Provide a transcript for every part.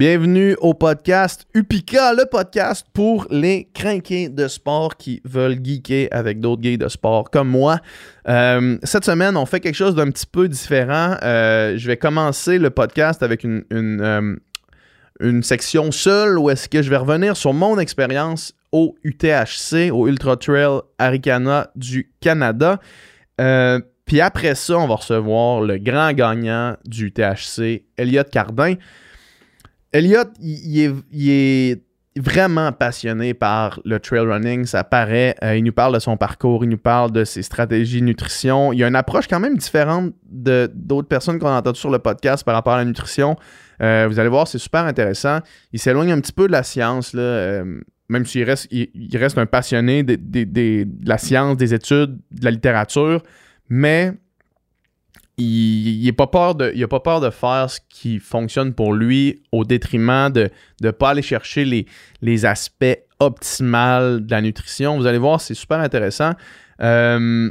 Bienvenue au podcast Upika, le podcast pour les crinqués de sport qui veulent geeker avec d'autres gays de sport comme moi. Euh, cette semaine, on fait quelque chose d'un petit peu différent. Euh, je vais commencer le podcast avec une, euh, une section seule où est-ce que je vais revenir sur mon expérience au UTHC, au Ultra Trail Aricana du Canada. Puis après ça, on va recevoir le grand gagnant du THC, Elliot Cardin. Elliot, il, est, vraiment passionné par le trail running, ça paraît. Euh, il nous parle de son parcours, il nous parle de ses stratégies nutrition. Il a une approche quand même différente de d'autres personnes qu'on a entendues sur le podcast par rapport à la nutrition. Euh, vous allez voir, c'est super intéressant. Il s'éloigne un petit peu de la science, euh, même s'il reste, il, reste un passionné de, de la science, des études, de la littérature mais il n'a pas, peur de, il pas peur de faire ce qui fonctionne pour lui au détriment de ne pas aller chercher les, les aspects optimaux de la nutrition. Vous allez voir, c'est super intéressant. Euh,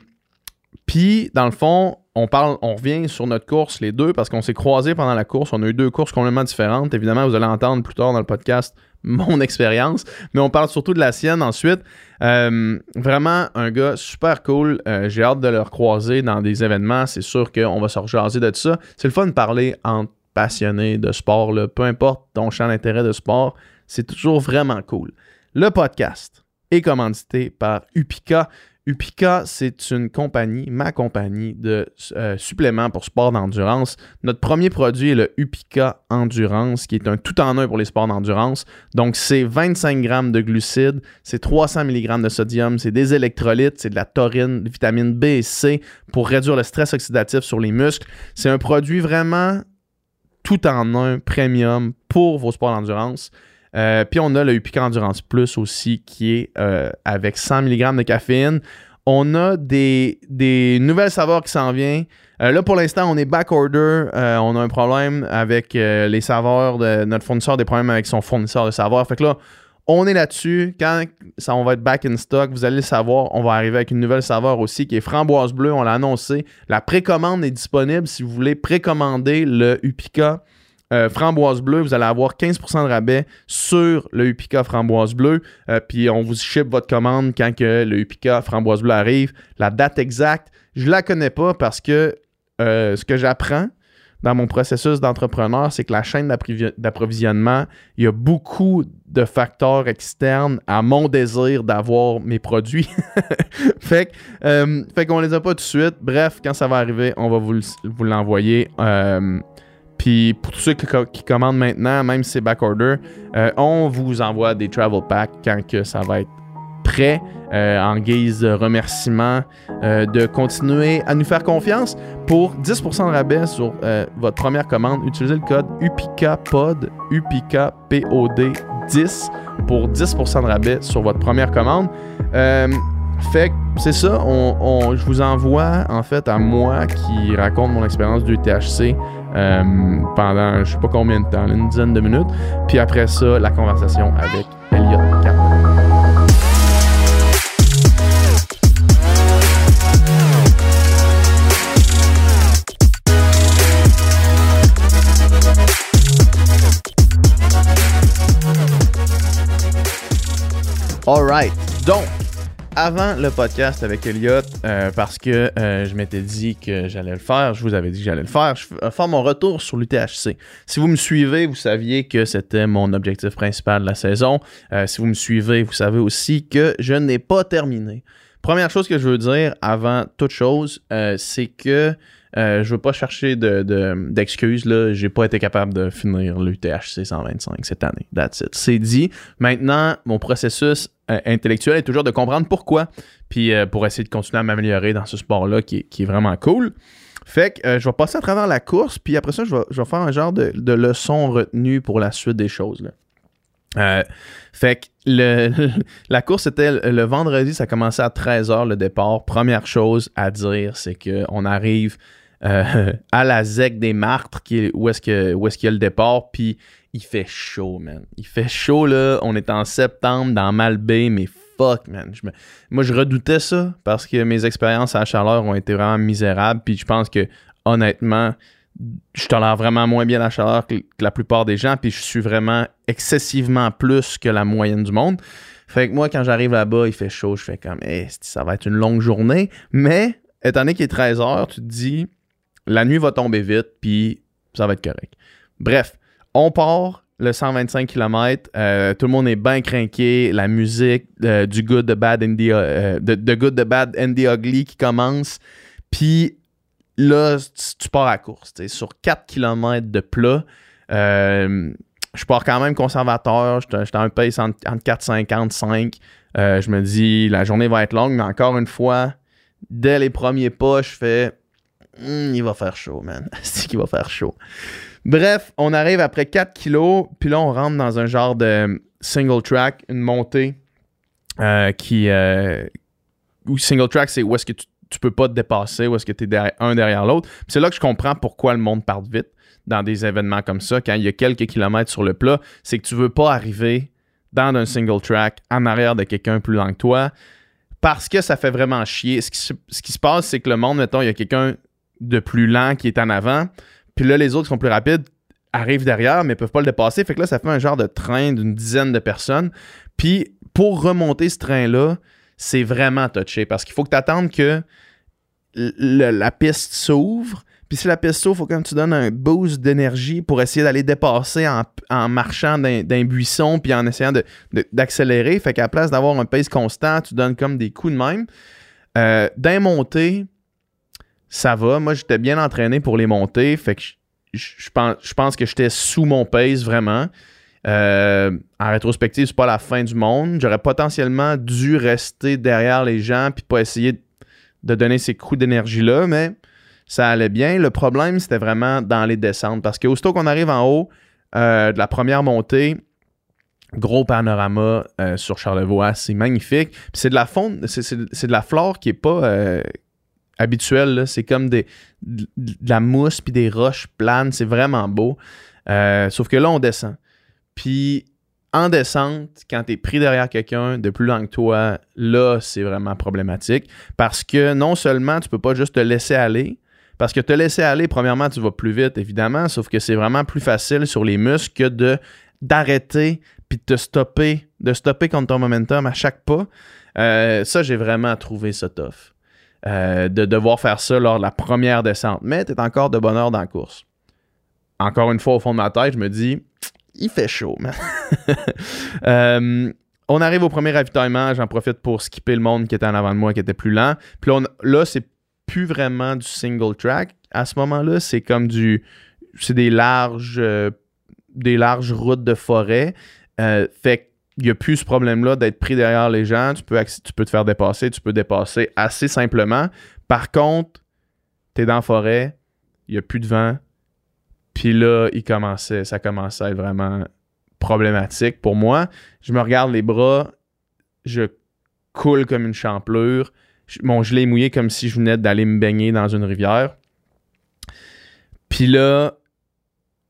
Puis, dans le fond, on parle, on revient sur notre course, les deux, parce qu'on s'est croisés pendant la course. On a eu deux courses complètement différentes. Évidemment, vous allez entendre plus tard dans le podcast mon expérience, mais on parle surtout de la sienne ensuite. Euh, vraiment un gars super cool. Euh, J'ai hâte de le recroiser dans des événements. C'est sûr qu'on va se rejaser de ça. C'est le fun de parler entre passionnés de sport, peu importe ton champ d'intérêt de sport. C'est toujours vraiment cool. Le podcast est commandité par Upica. Upica, c'est une compagnie, ma compagnie de euh, suppléments pour sport d'endurance. Notre premier produit est le Upica Endurance, qui est un tout en un pour les sports d'endurance. Donc, c'est 25 grammes de glucides, c'est 300 mg de sodium, c'est des électrolytes, c'est de la taurine, de vitamine B et C pour réduire le stress oxydatif sur les muscles. C'est un produit vraiment tout en un, premium pour vos sports d'endurance. Euh, puis on a le Upica Endurance Plus aussi qui est euh, avec 100 mg de caféine. On a des, nouvelles saveurs qui s'en viennent. Euh, là, pour l'instant, on est backorder. on a un problème avec les saveurs de notre fournisseur, des problèmes avec son fournisseur de saveurs. Fait que là, on est là-dessus. Quand ça, on va être back in stock, vous allez le savoir. On va arriver avec une nouvelle saveur aussi qui est framboise bleue. On l'a annoncé. La précommande est disponible si vous voulez précommander le Upica. Euh, framboise bleue, vous allez avoir 15% de rabais sur le Upica framboise bleue. Euh, puis on vous ship votre commande quand que le Upica framboise bleue arrive. La date exacte, je la connais pas parce que euh, ce que j'apprends dans mon processus d'entrepreneur, c'est que la chaîne d'approvisionnement, il y a beaucoup de facteurs externes à mon désir d'avoir mes produits. fait, fait qu'on les a pas tout de suite. Bref, quand ça va arriver, on va vous, l'envoyer. Puis pour tous ceux qui, commandent maintenant, même si c'est backorder, euh, on vous envoie des travel packs quand que ça va être prêt euh, en guise de remerciement euh, de continuer à nous faire confiance. Pour 10% de rabais sur votre première commande, utilisez le code UPICAPOD, UPICAPOD 10 pour 10% de rabais sur votre première commande. Fait que c'est ça, on, je vous envoie en fait à moi qui raconte mon expérience du THC euh, pendant je sais pas combien de temps, une dizaine de minutes. Puis après ça, la conversation avec Elliot Carter. Alright, donc avant le podcast avec Elliot, euh, parce que euh, je m'étais dit que j'allais le faire, je vous avais dit que j'allais le faire, je vais faire mon retour sur l'UTHC. Si vous me suivez, vous saviez que c'était mon objectif principal de la saison. Euh, si vous me suivez, vous savez aussi que je n'ai pas terminé. Première chose que je veux dire avant toute chose, c'est que euh, je veux pas chercher d'excuses. De, là. J'ai pas été capable de finir l'UTHC 125 cette année. That's it. C'est dit. Maintenant, mon processus intellectuel est toujours de comprendre pourquoi. Puis euh, pour essayer de continuer à m'améliorer dans ce sport-là qui, qui, est vraiment cool. Fait que euh, je vais passer à travers la course. Puis après ça, je vais, faire un genre de, leçon retenue pour la suite des choses. Euh, fait que la course était le, vendredi, ça commençait à 13h le départ. Première chose à dire, c'est qu'on arrive euh, à la ZEC des Martres, qui est, où est-ce qu'il y a le départ, puis il fait chaud, man. Il fait chaud, là. On est en septembre dans Malbay, mais fuck, man. Moi, je redoutais ça parce que mes expériences à la chaleur ont été vraiment misérables, puis je pense que, honnêtement, je tolère vraiment moins bien la chaleur que, la plupart des gens, puis je suis vraiment excessivement plus que la moyenne du monde. Fait que moi, quand j'arrive là-bas, il fait chaud, je fais comme, hey, ça va être une longue journée. Mais, étant donné qu'il est 13 heures, tu te dis, la nuit va tomber vite, puis ça va être correct. Bref, on part le 125 km. Euh, tout le monde est bien craqué. La musique euh, du Good, the Bad and the, euh, Good, the Bad and the Ugly qui commence. Puis là, tu, pars à course. Sur 4 km de plat, je pars quand même conservateur. J'étais un pace entre, 4,50 5. je me dis, la journée va être longue, mais encore une fois, dès les premiers pas, je fais, hmm, il va faire chaud, man. C'est qu'il va faire chaud. Bref, on arrive après 4 kilos, puis là, on rentre dans un genre de single track, une montée euh, qui. Euh, single track, c'est où est-ce que tu, tu, peux pas te dépasser, où est-ce que tu es un derrière l'autre. c'est là que je comprends pourquoi le monde part vite dans des événements comme ça, quand il y a quelques kilomètres sur le plat, c'est que tu veux pas arriver dans un single track en arrière de quelqu'un plus lent que toi parce que ça fait vraiment chier. Ce qui, ce qui se passe, c'est que le monde, mettons, il y a quelqu'un de plus lent qui est en avant. Puis là, les autres qui sont plus rapides arrivent derrière, mais peuvent pas le dépasser. Fait que là, ça fait un genre de train d'une dizaine de personnes. Puis pour remonter ce train-là, c'est vraiment touché parce qu'il faut que tu attendes que la piste s'ouvre. Puis si la piste s'ouvre, il faut que tu donnes un boost d'énergie pour essayer d'aller dépasser en, marchant d'un buisson puis en essayant d'accélérer. De, fait qu'à la place d'avoir un pace constant, tu donnes comme des coups de même. Euh, D'un montée, ça va. Moi, j'étais bien entraîné pour les monter. Fait que je, pense, que j'étais sous mon pace vraiment. Euh, en rétrospective, c'est pas la fin du monde. J'aurais potentiellement dû rester derrière les gens puis pas essayer de donner ces coups d'énergie-là, mais ça allait bien. Le problème, c'était vraiment dans les descentes. Parce qu'aussitôt qu'on arrive en haut euh, de la première montée, gros panorama euh, sur Charlevoix, c'est magnifique. c'est de la faune, c'est, de la flore qui est pas habituel. C'est comme des, de, la mousse puis des roches planes. C'est vraiment beau. Euh, sauf que là, on descend. Puis en descente, quand tu es pris derrière quelqu'un de plus lent que toi, là, c'est vraiment problématique. Parce que non seulement tu peux pas juste te laisser aller, parce que te laisser aller, premièrement, tu vas plus vite, évidemment, sauf que c'est vraiment plus facile sur les muscles que de d'arrêter puis de te stopper, de stopper contre ton momentum à chaque pas. Euh, ça, j'ai vraiment trouvé ça tough. Euh, de devoir faire ça lors de la première descente. Mais tu es encore de bonne heure dans la course. Encore une fois, au fond de ma tête, je me dis, il fait chaud, man. Euh, on arrive au premier ravitaillement. J'en profite pour skipper le monde qui était en avant de moi, qui était plus lent. Puis là, c'est plus vraiment du single track. À ce moment-là, c'est comme du. C'est des larges. Euh, routes de forêt. fait il n'y a plus ce problème-là d'être pris derrière les gens. Tu peux, tu peux te faire dépasser, tu peux dépasser assez simplement. Par contre, tu es dans la forêt, il n'y a plus de vent. Puis là, il commençait, ça commençait à être vraiment problématique pour moi. Je me regarde les bras, je coule comme une champlure. Mon gilet est mouillé comme si je venais d'aller me baigner dans une rivière. Puis là,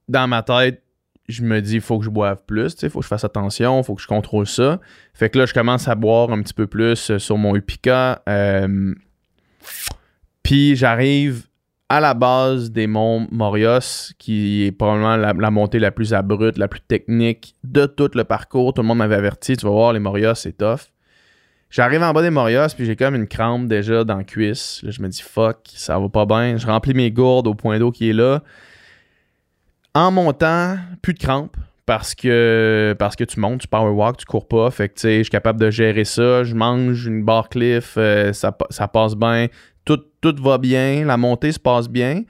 dans ma tête, je me dis, il faut que je boive plus, il faut que je fasse attention, il faut que je contrôle ça. Fait que là, je commence à boire un petit peu plus euh, sur mon Upica. Euh, puis j'arrive à la base des monts Morios, qui est probablement la, montée la plus abrupte, la plus technique de tout le parcours. Tout le monde m'avait averti, tu vas voir, les Morios, c'est tough. J'arrive en bas des Morios, puis j'ai comme une crampe déjà dans la cuisse. Je me dis, fuck, ça va pas bien. Je remplis mes gourdes au point d'eau qui est là. En montant, plus de crampes parce que tu montes, tu power walk, tu cours pas. Je suis capable de gérer ça. Je mange une barre cliff, euh, ça, passe bien. Tout, va bien. La montée se passe bien.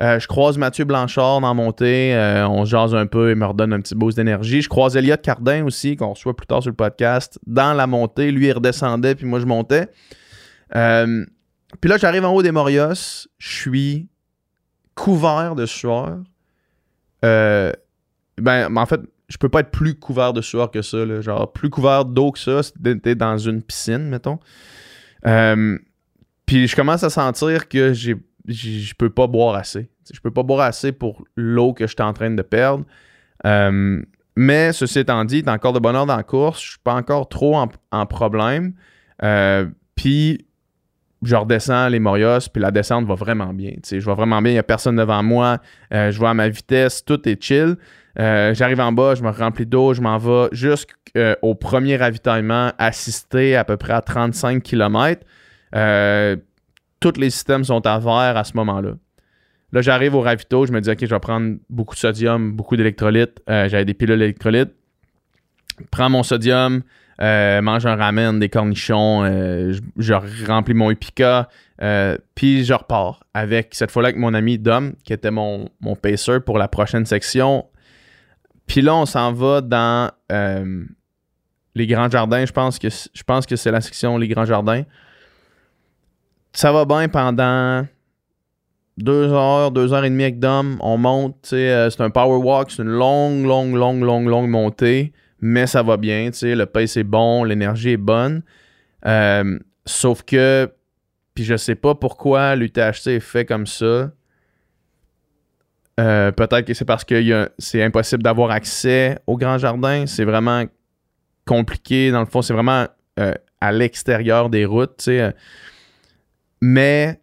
Euh, je croise Mathieu Blanchard dans la montée. Euh, on se jase un peu, il me redonne un petit boost d'énergie. Je croise Elliot Cardin aussi, qu'on reçoit plus tard sur le podcast, dans la montée. Lui, il redescendait, puis moi, je montais. puis là, j'arrive en haut des Morios. Je suis couvert de sueur. Euh, ben, en fait, je peux pas être plus couvert de sueur que ça. genre, plus couvert d'eau que ça, c'était dans une piscine, mettons. Euh, puis je commence à sentir que j'ai, je peux pas boire assez. Je peux pas boire assez pour l'eau que je suis en train de perdre. Euh, mais ceci étant dit, t'es encore de bonheur dans la course. Je suis pas encore trop en, problème. puis je redescends les Morios, puis la descente va vraiment bien. Je vais vraiment bien, il n'y a personne devant moi, euh, je vois à ma vitesse, tout est chill. Euh, j'arrive en bas, je me remplis d'eau, je m'en vais jusqu'au premier ravitaillement assisté à peu près à 35 km. tous les systèmes sont à vert à ce moment-là. Là, j'arrive au ravito, je me dis, OK, je vais prendre beaucoup de sodium, beaucoup d'électrolytes. J'avais des pilules d'électrolytes. Prends mon sodium, euh, mange un ramen, des cornichons, euh, je, remplis mon Epica, euh, puis je repars avec, cette fois-là, avec mon ami Dom, qui était mon, mon pacer pour la prochaine section. Puis là, on s'en va dans les Grands Jardins. Je pense que, que c'est la section Les Grands Jardins. Ça va bien pendant deux heures, deux heures et demie avec Dom. On monte, c'est un power walk, c'est une longue, longue, longue, longue, longue montée mais ça va bien, tu sais, le pace est bon, l'énergie est bonne. Euh, sauf que, puis je sais pas pourquoi l'UTHC est fait comme ça. Euh, peut-être que c'est parce que c'est impossible d'avoir accès au grand jardin. C'est vraiment compliqué. Dans le fond, c'est vraiment euh, à l'extérieur des routes. Mais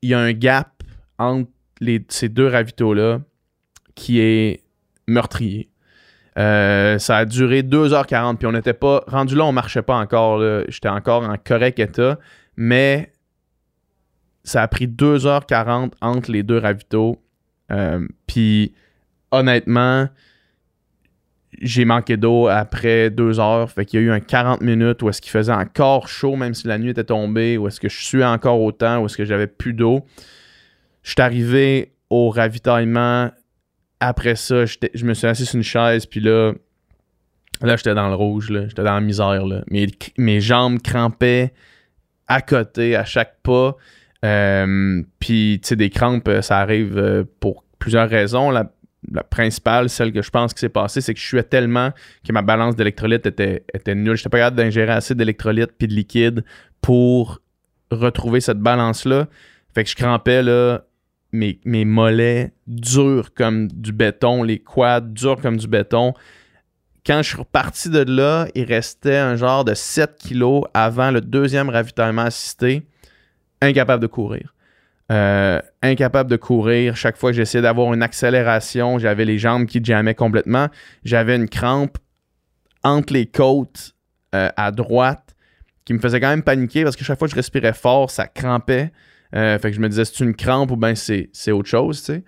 il y a un gap entre ces deux ravitaux-là qui est meurtrier. Euh, ça a duré 2h40, puis on n'était pas. Rendu là, on marchait pas encore. J'étais encore en correct état, mais ça a pris 2h40 entre les deux ravitaux. Euh, puis honnêtement, j'ai manqué d'eau après 2 heures. Fait qu'il y a eu un 40 minutes où est-ce qu'il faisait encore chaud, même si la nuit était tombée, où est-ce que je suis encore autant, où est-ce que j'avais plus d'eau. Je suis arrivé au ravitaillement après ça, je me suis assis sur une chaise, puis là, là j'étais dans le rouge, j'étais dans la misère. Là. Mes, mes jambes crampaient à côté à chaque pas. Euh, puis, tu sais, des crampes, euh, ça arrive euh, pour plusieurs raisons. La, principale, celle que je pense qui s'est passée, c'est que je suis tellement que ma balance d'électrolytes était, était nulle. J'étais pas capable d'ingérer assez d'électrolytes puis de liquide pour retrouver cette balance-là. Fait que je crampais là, mes, mollets durs comme du béton, les quads durs comme du béton. Quand je suis reparti de là, il restait un genre de 7 kilos avant le deuxième ravitaillement assisté, incapable de courir. Euh, incapable de courir. Chaque fois que j'essayais d'avoir une accélération, j'avais les jambes qui jammaient complètement. J'avais une crampe entre les côtes euh, à droite qui me faisait quand même paniquer parce que chaque fois que je respirais fort, ça crampait. Euh, fait que je me disais, c'est une crampe ou bien c'est, autre chose, tu sais.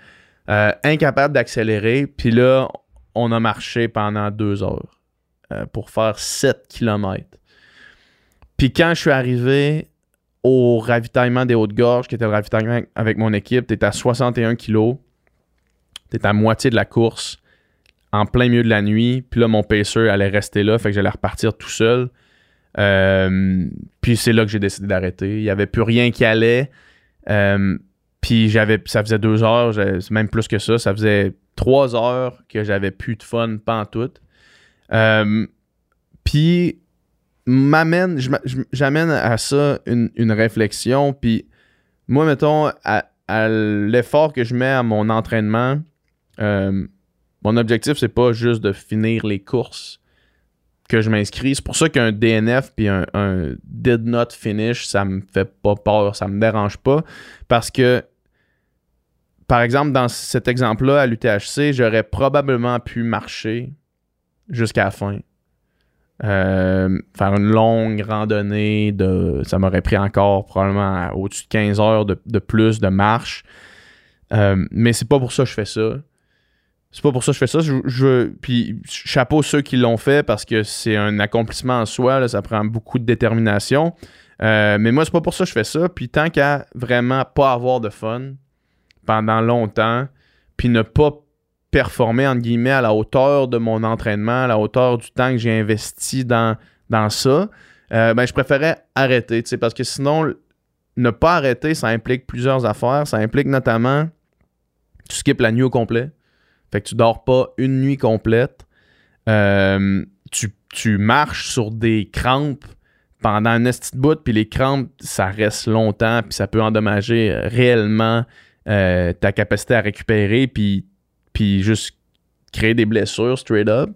Euh, incapable d'accélérer. Puis là, on a marché pendant deux heures euh, pour faire 7 km. Puis quand je suis arrivé au ravitaillement des Hautes-Gorges, qui était le ravitaillement avec mon équipe, t'es à 61 kg. T'es à moitié de la course, en plein milieu de la nuit. Puis là, mon pacer allait rester là, fait que j'allais repartir tout seul. puis c'est là que j'ai décidé d'arrêter. Il n'y avait plus rien qui allait. Euh, puis j'avais, ça faisait deux heures, même plus que ça, ça faisait trois heures que j'avais plus de fun pantoute. Euh, puis j'amène à ça une, réflexion. Puis moi, mettons, à, l'effort que je mets à mon entraînement, euh, mon objectif, c'est pas juste de finir les courses que je m'inscris. C'est pour ça qu'un DNF puis un, did not finish, ça me fait pas peur, ça me dérange pas. Parce que, par exemple, dans cet exemple-là, à l'UTHC, j'aurais probablement pu marcher jusqu'à la fin. Euh, faire une longue randonnée de. Ça m'aurait pris encore probablement au-dessus de 15 heures de, plus de marche. Euh, mais c'est pas pour ça que je fais ça. C'est pas pour ça que je fais ça. Je, puis chapeau ceux qui l'ont fait parce que c'est un accomplissement en soi. ça prend beaucoup de détermination. Euh, mais moi, c'est pas pour ça que je fais ça. Puis tant qu'à vraiment pas avoir de fun pendant longtemps, puis ne pas performer, entre guillemets, à la hauteur de mon entraînement, à la hauteur du temps que j'ai investi dans, dans ça, euh, ben, je préférais arrêter. Parce que sinon, ne pas arrêter, ça implique plusieurs affaires. Ça implique notamment, tu skippes la nuit au complet. Fait que tu dors pas une nuit complète. Euh, tu, marches sur des crampes pendant un petit bout, puis les crampes, ça reste longtemps, puis ça peut endommager réellement euh, ta capacité à récupérer, puis, puis juste créer des blessures straight up.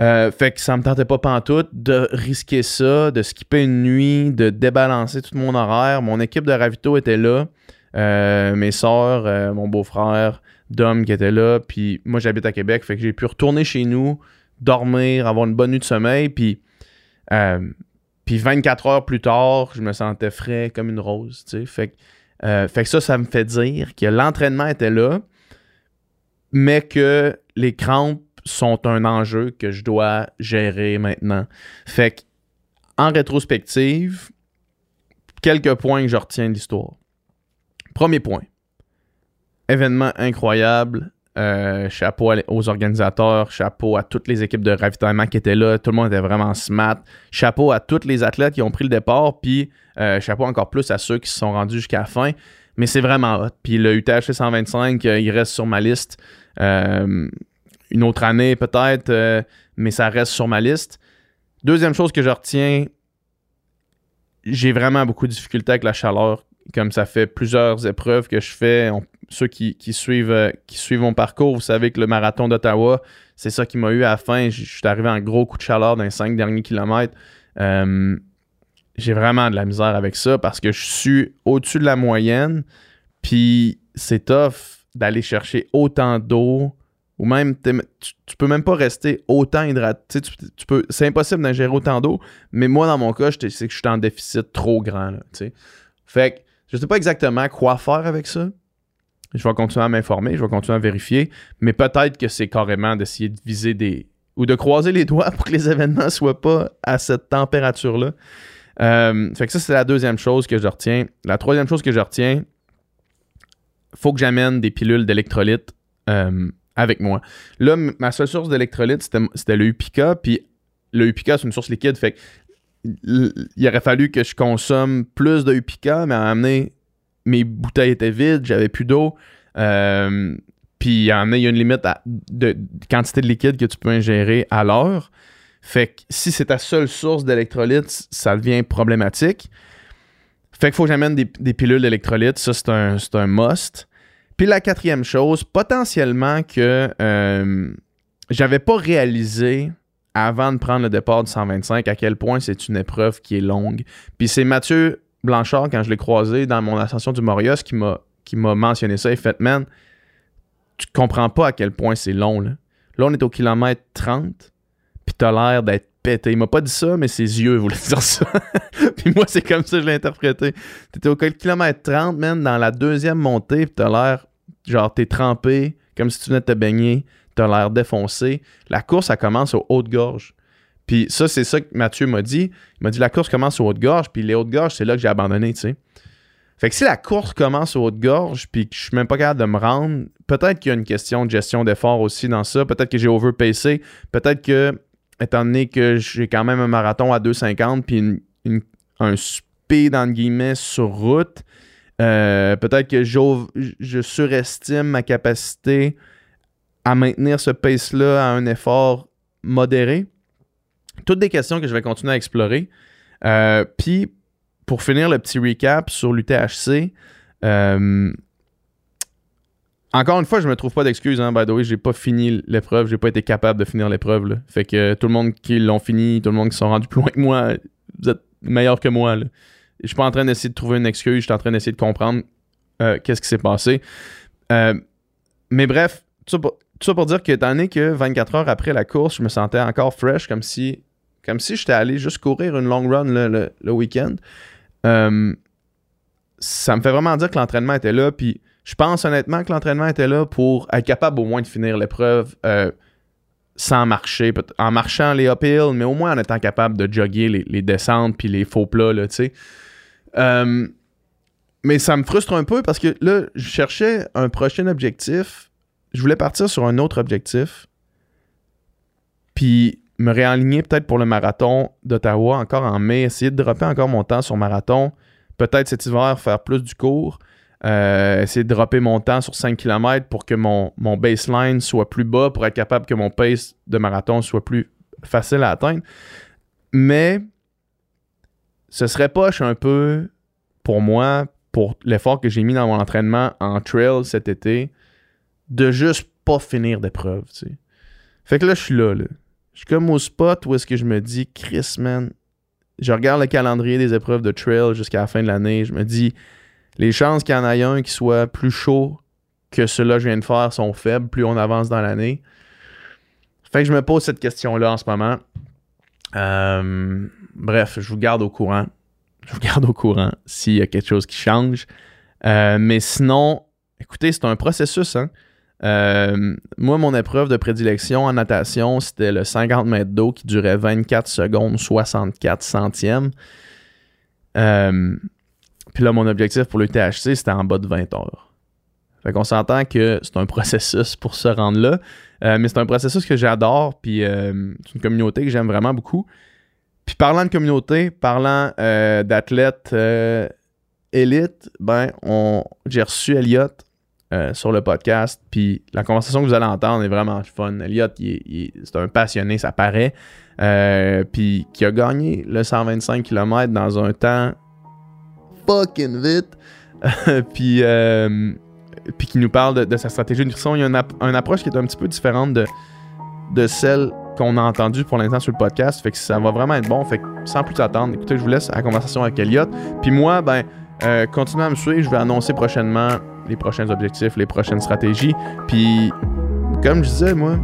Euh, fait que ça me tentait pas pantoute de risquer ça, de skipper une nuit, de débalancer tout mon horaire. Mon équipe de ravito était là. Euh, mes soeurs, euh, mon beau-frère, Dom qui était là. Puis moi, j'habite à Québec. Fait que j'ai pu retourner chez nous, dormir, avoir une bonne nuit de sommeil. Puis, puis 24 heures plus tard, je me sentais frais comme une rose. Fait, que, fait que ça, ça me fait dire que l'entraînement était là, mais que les crampes sont un enjeu que je dois gérer maintenant. Fait que, en rétrospective, quelques points que je retiens de l'histoire. Premier point. Événement incroyable. Euh, chapeau aux organisateurs, chapeau à toutes les équipes de ravitaillement qui étaient là. Tout le monde était vraiment smart. Chapeau à tous les athlètes qui ont pris le départ. Puis euh, chapeau encore plus à ceux qui se sont rendus jusqu'à la fin. Mais c'est vraiment hot. Puis le UTHC 125, euh, il reste sur ma liste une autre année peut-être, mais ça reste sur ma liste. Deuxième chose que je retiens, j'ai vraiment beaucoup de difficultés avec la chaleur. Comme ça fait plusieurs épreuves que je fais, ceux qui, suivent, euh, qui suivent mon parcours, vous savez que le marathon d'Ottawa, c'est ça qui m'a eu à la fin. Je suis arrivé en gros coup de chaleur dans les cinq derniers kilomètres. Euh, j'ai vraiment de la misère avec ça parce que je suis au-dessus de la moyenne. Puis c'est tough d'aller chercher autant d'eau ou même, tu, peux même pas rester autant hydraté. Tu, peux, c'est impossible d'ingérer autant d'eau, mais moi, dans mon cas, c'est que je suis en déficit trop grand. Fait que je sais pas exactement quoi faire avec ça. Je vais continuer à m'informer, je vais continuer à vérifier, mais peut-être que c'est carrément d'essayer de viser des. ou de croiser les doigts pour que les événements soient pas à cette température-là. Euh, fait que ça, c'est la deuxième chose que je retiens. La troisième chose que je retiens, faut que j'amène des pilules d'électrolytes. Euh, avec moi. Là, ma seule source d'électrolyte, c'était le Upica, puis le Upica, c'est une source liquide, il aurait fallu que je consomme plus de Upica, mais à amener, mes bouteilles étaient vides, j'avais plus d'eau. Euh, puis il y a une limite de, quantité de liquide que tu peux ingérer à l'heure. Fait que si c'est ta seule source d'électrolyte, ça devient problématique. Fait qu'il faut que j'amène des, pilules d'électrolyte. Ça, c'est un, un must. Puis la quatrième chose, potentiellement que euh, j'avais pas réalisé avant de prendre le départ du 125 à quel point c'est une épreuve qui est longue. Puis c'est Mathieu Blanchard, quand je l'ai croisé dans mon ascension du Morios, qui m'a, mentionné ça. Il fait, man, tu comprends pas à quel point c'est long. Là, là on est au kilomètre 30, puis t'as l'air d'être pété. Il m'a pas dit ça, mais ses yeux voulaient dire ça. puis moi, c'est comme ça que je l'ai interprété. T'étais au kilomètre 30, man, dans la deuxième montée, puis t'as l'air, genre, t'es trempé, comme si tu venais de te baigner, t'as l'air défoncé. La course, ça commence au haut de gorge. Puis ça, c'est ça que Mathieu m'a dit. Il m'a dit la course commence au haut de gorge, puis les hauts de gorge, c'est là que j'ai abandonné, tu sais. Fait que si la course commence au haut de gorge, puis que je suis même pas capable de me rendre, peut-être qu'il y a une question de gestion d'effort aussi dans ça. Peut-être que j'ai overpacé. Peut-être que étant donné que j'ai quand même un marathon à 2,50 puis un speed, entre guillemets, sur route, euh, peut-être que je surestime ma capacité à maintenir ce pace-là à un effort modéré. Toutes des questions que je vais continuer à explorer. Euh, puis, pour finir le petit recap sur l'UTHC, euh, encore une fois, je me trouve pas d'excuses, hein, by the way, j'ai pas fini l'épreuve, j'ai pas été capable de finir l'épreuve. Fait que tout le monde qui l'ont fini, tout le monde qui sont rendus plus loin que moi, vous êtes meilleur que moi. Là. Je suis pas en train d'essayer de trouver une excuse, je suis en train d'essayer de comprendre euh, qu'est-ce qui s'est passé. Mais bref, tout ça, pour, dire que étant donné que 24 heures après la course, je me sentais encore fresh, comme si comme si j'étais allé juste courir une long run le, week-end. Euh, ça me fait vraiment dire que l'entraînement était là, puis je pense honnêtement que l'entraînement était là pour être capable au moins de finir l'épreuve euh, sans marcher, en marchant les uphill, mais au moins en étant capable de jogger les, descentes puis les faux plats, tu sais. Euh, mais ça me frustre un peu parce que là, je cherchais un prochain objectif. Je voulais partir sur un autre objectif. Puis me réaligner peut-être pour le marathon d'Ottawa encore en mai, essayer de dropper encore mon temps sur marathon. Peut-être cet hiver faire plus du cours. Euh, essayer de dropper mon temps sur 5 km pour que mon, mon baseline soit plus bas, pour être capable que mon pace de marathon soit plus facile à atteindre. Mais ce serait poche un peu pour moi, pour l'effort que j'ai mis dans mon entraînement en trail cet été, de juste pas finir d'épreuve. Fait que là, je suis là, là. je suis comme au spot où est-ce que je me dis, Chris, man, je regarde le calendrier des épreuves de trail jusqu'à la fin de l'année. Je me dis, les chances qu'il y en ait un qui soit plus chaud que ceux-là que je viens de faire sont faibles plus on avance dans l'année. Fait que je me pose cette question-là en ce moment. Euh, bref, je vous garde au courant. Je vous garde au courant s'il y a quelque chose qui change. Euh, mais sinon, écoutez, c'est un processus. Hein? Euh, moi, mon épreuve de prédilection en natation, c'était le 50 mètres d'eau qui durait 24 secondes 64 centièmes. Euh, puis là, mon objectif pour le THC, c'était en bas de 20 heures. Fait qu'on s'entend que c'est un processus pour se rendre là. Euh, mais c'est un processus que j'adore. Puis c'est une communauté que j'aime vraiment beaucoup. Puis parlant de communauté, parlant d'athlètes élite, ben, j'ai reçu Elliot euh, sur le podcast. Puis la conversation que vous allez entendre est vraiment fun. Elliot, c'est un passionné, ça paraît. Euh, puis qui a gagné le 125 km dans un temps fucking vite. puis, euh, puis qui nous parle de, sa stratégie de nutrition. Il y a une, approche qui est un petit peu différente de, de celle qu'on a entendue pour l'instant sur le podcast. Fait que ça va vraiment être bon. Fait que sans plus attendre, écoutez, je vous laisse la conversation avec Elliot. Puis moi, ben, continuez à me suivre. Je vais annoncer prochainement les prochains objectifs, les prochaines stratégies. Puis, comme je disais, moi,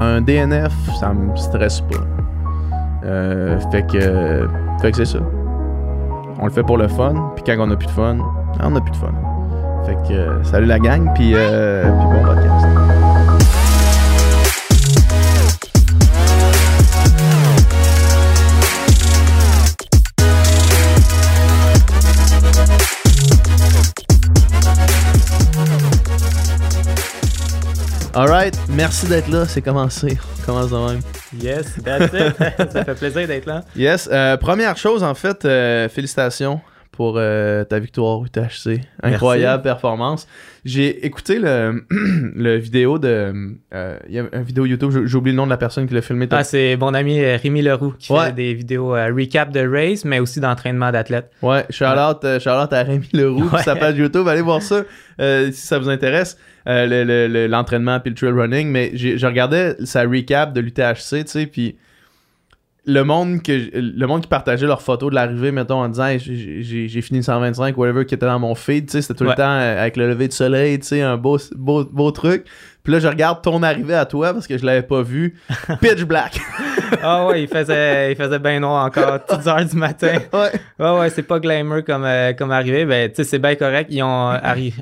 un DNF, ça me stresse pas. Euh, fait que, fait que c'est ça. On le fait pour le fun, puis quand on a plus de fun, on a plus de fun. Fait que, salut la gang, puis, euh, puis bon podcast. Alright, merci d'être là, c'est commencé. On commence de même. Yes, that's it. ça fait plaisir d'être là. Yes, euh, première chose en fait, euh, félicitations pour euh, ta victoire au THC. Incroyable performance. J'ai écouté le, le vidéo de. Il y a une vidéo YouTube, j'ai oublié le nom de la personne qui l'a filmé. Ah, c'est mon ami Rémi Leroux qui fait des vidéos recap de race, mais aussi d'entraînement d'athlètes. Ouais, shout out, à Rémi Leroux, ouais. sa page YouTube. Allez voir ça si ça vous intéresse. Euh, l'entraînement le, puis le trail running, mais je regardais sa recap de l'UTHC, tu sais, puis le monde que le monde qui partageait leurs photos de l'arrivée mettons en disant j'ai fini 125 whatever qui était dans mon feed tu sais c'était tout le temps euh, avec le lever de soleil tu sais un beau, beau beau truc. Puis là je regarde ton arrivée à toi parce que je l'avais pas vu. Pitch black ah ouais il faisait il faisait bien noir encore toutes heures du matin. Ouais. Ouais ouais c'est pas glamour comme euh, comme arrivée ben tu sais c'est bien correct. Ils ont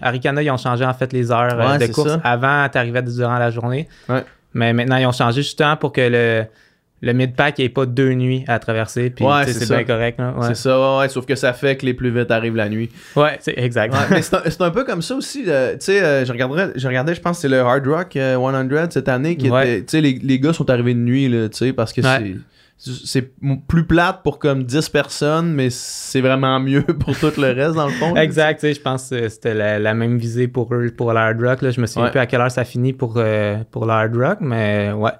Arikana ils ont changé en fait les heures euh, de course avant t'arrivais durant la journée. Ouais. Mais maintenant ils ont changé justement pour que le le mid-pack, il n'y a pas deux nuits à traverser. Puis c'est bien correct. C'est ça, ouais, sauf que ça fait que les plus vite arrivent la nuit. Ouais, c'est exact. mais c'est un, peu comme ça aussi. Tu sais, euh, je, regardais, je regardais, je pense que c'est le Hard Rock 100 euh, cette année qui était. Les, les, gars sont arrivés de nuit, tu sais, parce que c'est c'est plus plate pour comme 10 personnes, mais c'est vraiment mieux pour tout le reste, dans le fond. exact, je pense que c'était la, même visée pour eux, pour l'hard rock. Là. Je me souviens plus à quelle heure ça finit pour, euh, pour l'hard rock, mais ouais.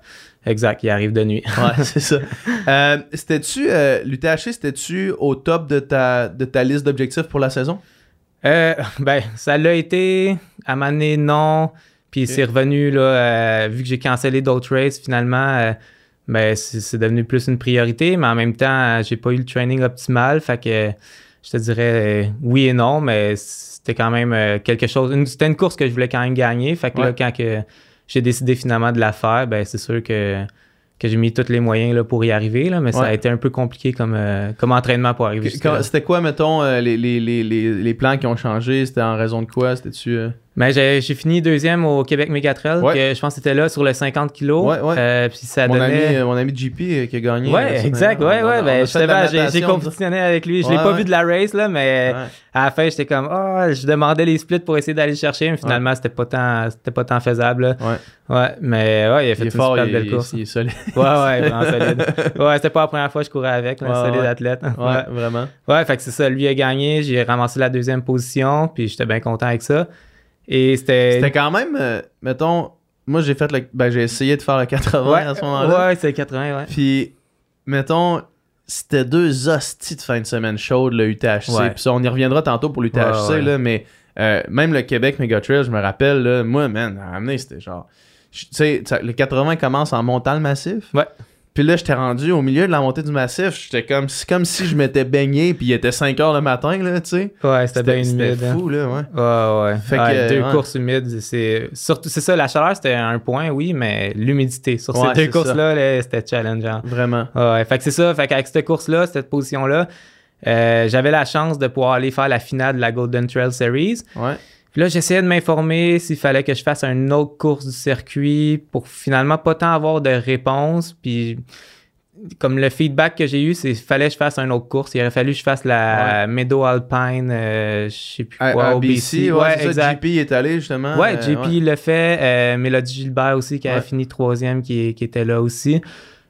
Exact, il arrive de nuit. ouais, c'est ça. Euh, c'était-tu, euh, l'UTHC, c'était-tu au top de ta, de ta liste d'objectifs pour la saison? Euh, ben, ça l'a été. À ma non. Puis c'est revenu, là, vu que j'ai cancellé d'autres races, finalement, ben, c'est devenu plus une priorité. Mais en même temps, j'ai pas eu le training optimal. Fait que je te dirais oui et non, mais c'était quand même quelque chose. C'était une course que je voulais quand même gagner. Fait que là, quand que j'ai décidé finalement de la faire, ben c'est sûr que, que j'ai mis tous les moyens là, pour y arriver, là, mais ça a été un peu compliqué comme, euh, comme entraînement pour arriver. C'était quoi, mettons, euh, les, les, les, les, plans qui ont changé? C'était en raison de quoi? C'était-tu... Euh? Ben, j'ai, fini deuxième au Québec Megatrail, que je pense que c'était là sur le 50 kg. Ouais, ouais. Euh, puis ça mon, donnait... ami, mon ami JP qui a gagné. Ouais, exact. Ouais, ouais. Ben, j'ai, j'ai compétitionné avec lui. Je l'ai pas vu de la race, là, mais à la fin, j'étais comme, oh, je demandais les splits pour essayer d'aller le chercher, mais finalement, c'était pas tant, c'était pas tant faisable. Ouais. Ouais, mais ouais, il a fait une fort, super il, belle course. Il est solide. ouais, ouais, vraiment solide. Ouais, c'était pas la première fois que je courais avec, un solide athlète. Ouais, vraiment. Ouais, fait que c'est ça. Lui a gagné, j'ai ramassé la deuxième position, puis j'étais bien content avec ça. Et c'était. C'était quand même, euh, mettons, moi j'ai fait le. Ben, j'ai essayé de faire le 80 à ce moment-là. Ouais, c'est 80, ouais. Puis, mettons, c'était deux hosties de fin de semaine chaude, le UTHC. Puis ça, on y reviendra tantôt pour l'UTHC, là, mais euh, même le Québec Megatrail, je me rappelle, là, moi, man, à amener, c'était genre. tu sais, le 80 commence en montant le massif. Ouais. Puis là, j'étais rendu au milieu de la montée du massif. J'étais comme, comme si je m'étais baigné, puis il était 5 heures le matin, là, tu sais. Ouais, c'était bien C'était humide. hein. fou, là, ouais. Ouais, ouais. Fait Ouais, que, deux ouais. courses humides, c'est surtout c'est ça. La chaleur c'était un point, oui, mais l'humidité sur ces deux courses-là, là, c'était challengeant. Vraiment. Ouais, ouais. fait que c'est ça. Fait qu'avec cette course-là, cette position-là, euh, j'avais la chance de pouvoir aller faire la finale de la Golden Trail Series. Ouais. Puis là, j'essayais de m'informer s'il fallait que je fasse une autre course du circuit pour finalement pas tant avoir de réponse. Puis comme le feedback que j'ai eu, c'est qu'il fallait que je fasse une autre course. Il aurait fallu que je fasse la Meadow Alpine, euh, je sais plus À, quoi, à au BC, ouais, c'est ça, JP est allé, justement. Ouais, euh, JP le fait. Euh, Mélodie Gilbert aussi, qui a Ouais. fini troisième, qui, qui était là aussi.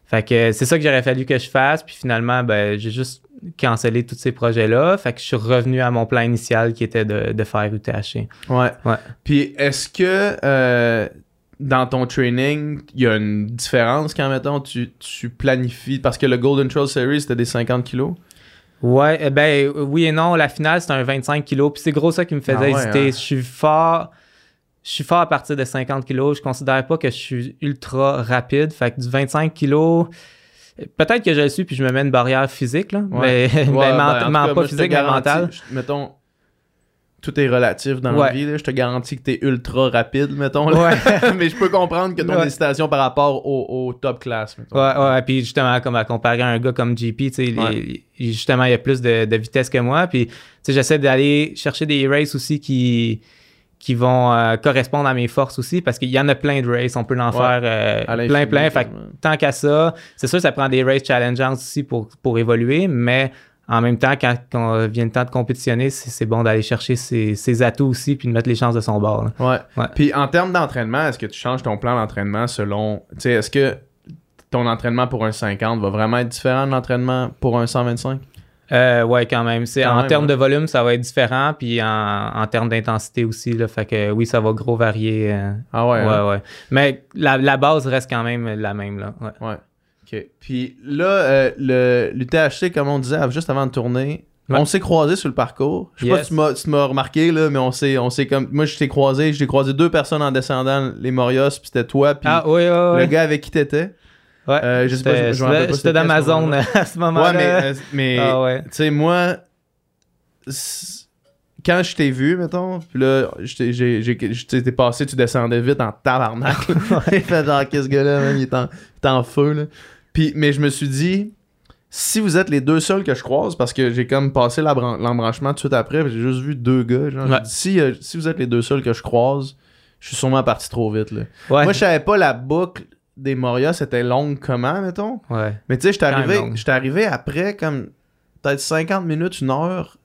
Fait que c'est ça que j'aurais fallu que je fasse. Puis finalement, ben, j'ai juste cancellé tous ces projets-là. Fait que je suis revenu à mon plan initial qui était de, de faire UTHC. Ouais. Ouais. Puis est-ce que euh, dans ton training, il y a une différence quand, mettons, tu, tu planifies? Parce que le Golden Trail Series, c'était des 50 kilos. Ouais, eh ben oui et non. La finale, c'était un 25 kilos. Puis c'est gros ça qui me faisait Ah ouais, hésiter. hein? Je suis fort. Je suis fort à partir de 50 kilos. Je considère pas que je suis ultra rapide. Fait que du 25 kilos, peut-être que je le suis puis je me mets une barrière physique, là. Ouais. Mais, mais Ouais, ben, cas, pas physique, mais garantis- mental. je- Mettons, tout est relatif dans la Ouais. vie. là. Je te garantis que t'es ultra rapide, mettons. là. Ouais. Mais je peux comprendre que ton Ouais. hésitation par rapport au, au top class. mettons. Ouais, ouais, puis justement, comme à comparer à un gars comme JP, justement, il y a plus de, de vitesse que moi. Puis, tu sais, j'essaie d'aller chercher des races aussi qui, qui vont euh, correspondre à mes forces aussi, parce qu'il y en a plein de races. On peut en Ouais. faire euh, plein, plein. Fait que quasiment. tant qu'à ça, c'est sûr, ça prend des races challengeantes aussi pour, pour évoluer, mais en même temps, quand, quand vient le temps de compétitionner, c'est c'est bon d'aller chercher ses, ses atouts aussi, puis de mettre les chances de son bord. là. Ouais. Ouais. Puis en termes d'entraînement, est-ce que tu changes ton plan d'entraînement selon. Tu sais, est-ce que ton entraînement pour un 50 va vraiment être différent de l'entraînement pour un 125? Euh, ouais, quand même. C'est, Quand en termes ouais. de volume, ça va être différent. Puis en, en termes d'intensité aussi. Là, fait que oui, ça va gros varier. euh, Ah ouais. ouais, hein? ouais. Mais la, la base reste quand même la même. Là. Ouais. Ouais. OK. Puis là, euh, le, l'UTHC, comme on disait juste avant de tourner, Ouais. on s'est croisés sur le parcours. Je sais pas si tu m'as, tu m'as remarqué, là, mais on s'est, on s'est comme. Moi, je t'ai croisé, j'ai croisé deux personnes en descendant les Morios, puis c'était toi, puis Ah, oui, ouais, le ouais. gars avec qui t'étais. Ouais. Euh, je sais pas, J'étais- je- c'était dans à ce moment-là. Ouais, mais, euh, mais Ah, ouais. tu sais, moi, quand je t'ai vu, mettons, puis là, t'es passé, tu descendais vite en tabarnak. J'ai fait genre, qu'est-ce que gars-là, man, il est en, il est en feu, là. Puis, mais je me suis dit, si vous êtes les deux seuls que je croise, parce que j'ai comme passé l'embranchement tout de suite après, j'ai juste vu deux gars, genre, j'ai Ouais. dit, si, euh, si vous êtes les deux seuls que je croise, je suis sûrement parti trop vite, là. Ouais. Moi, je savais pas la boucle des Moria, c'était longue comment, mettons? ouais. Mais tu sais, j'étais arrivé, arrivé après, comme peut-être 50 minutes, une heure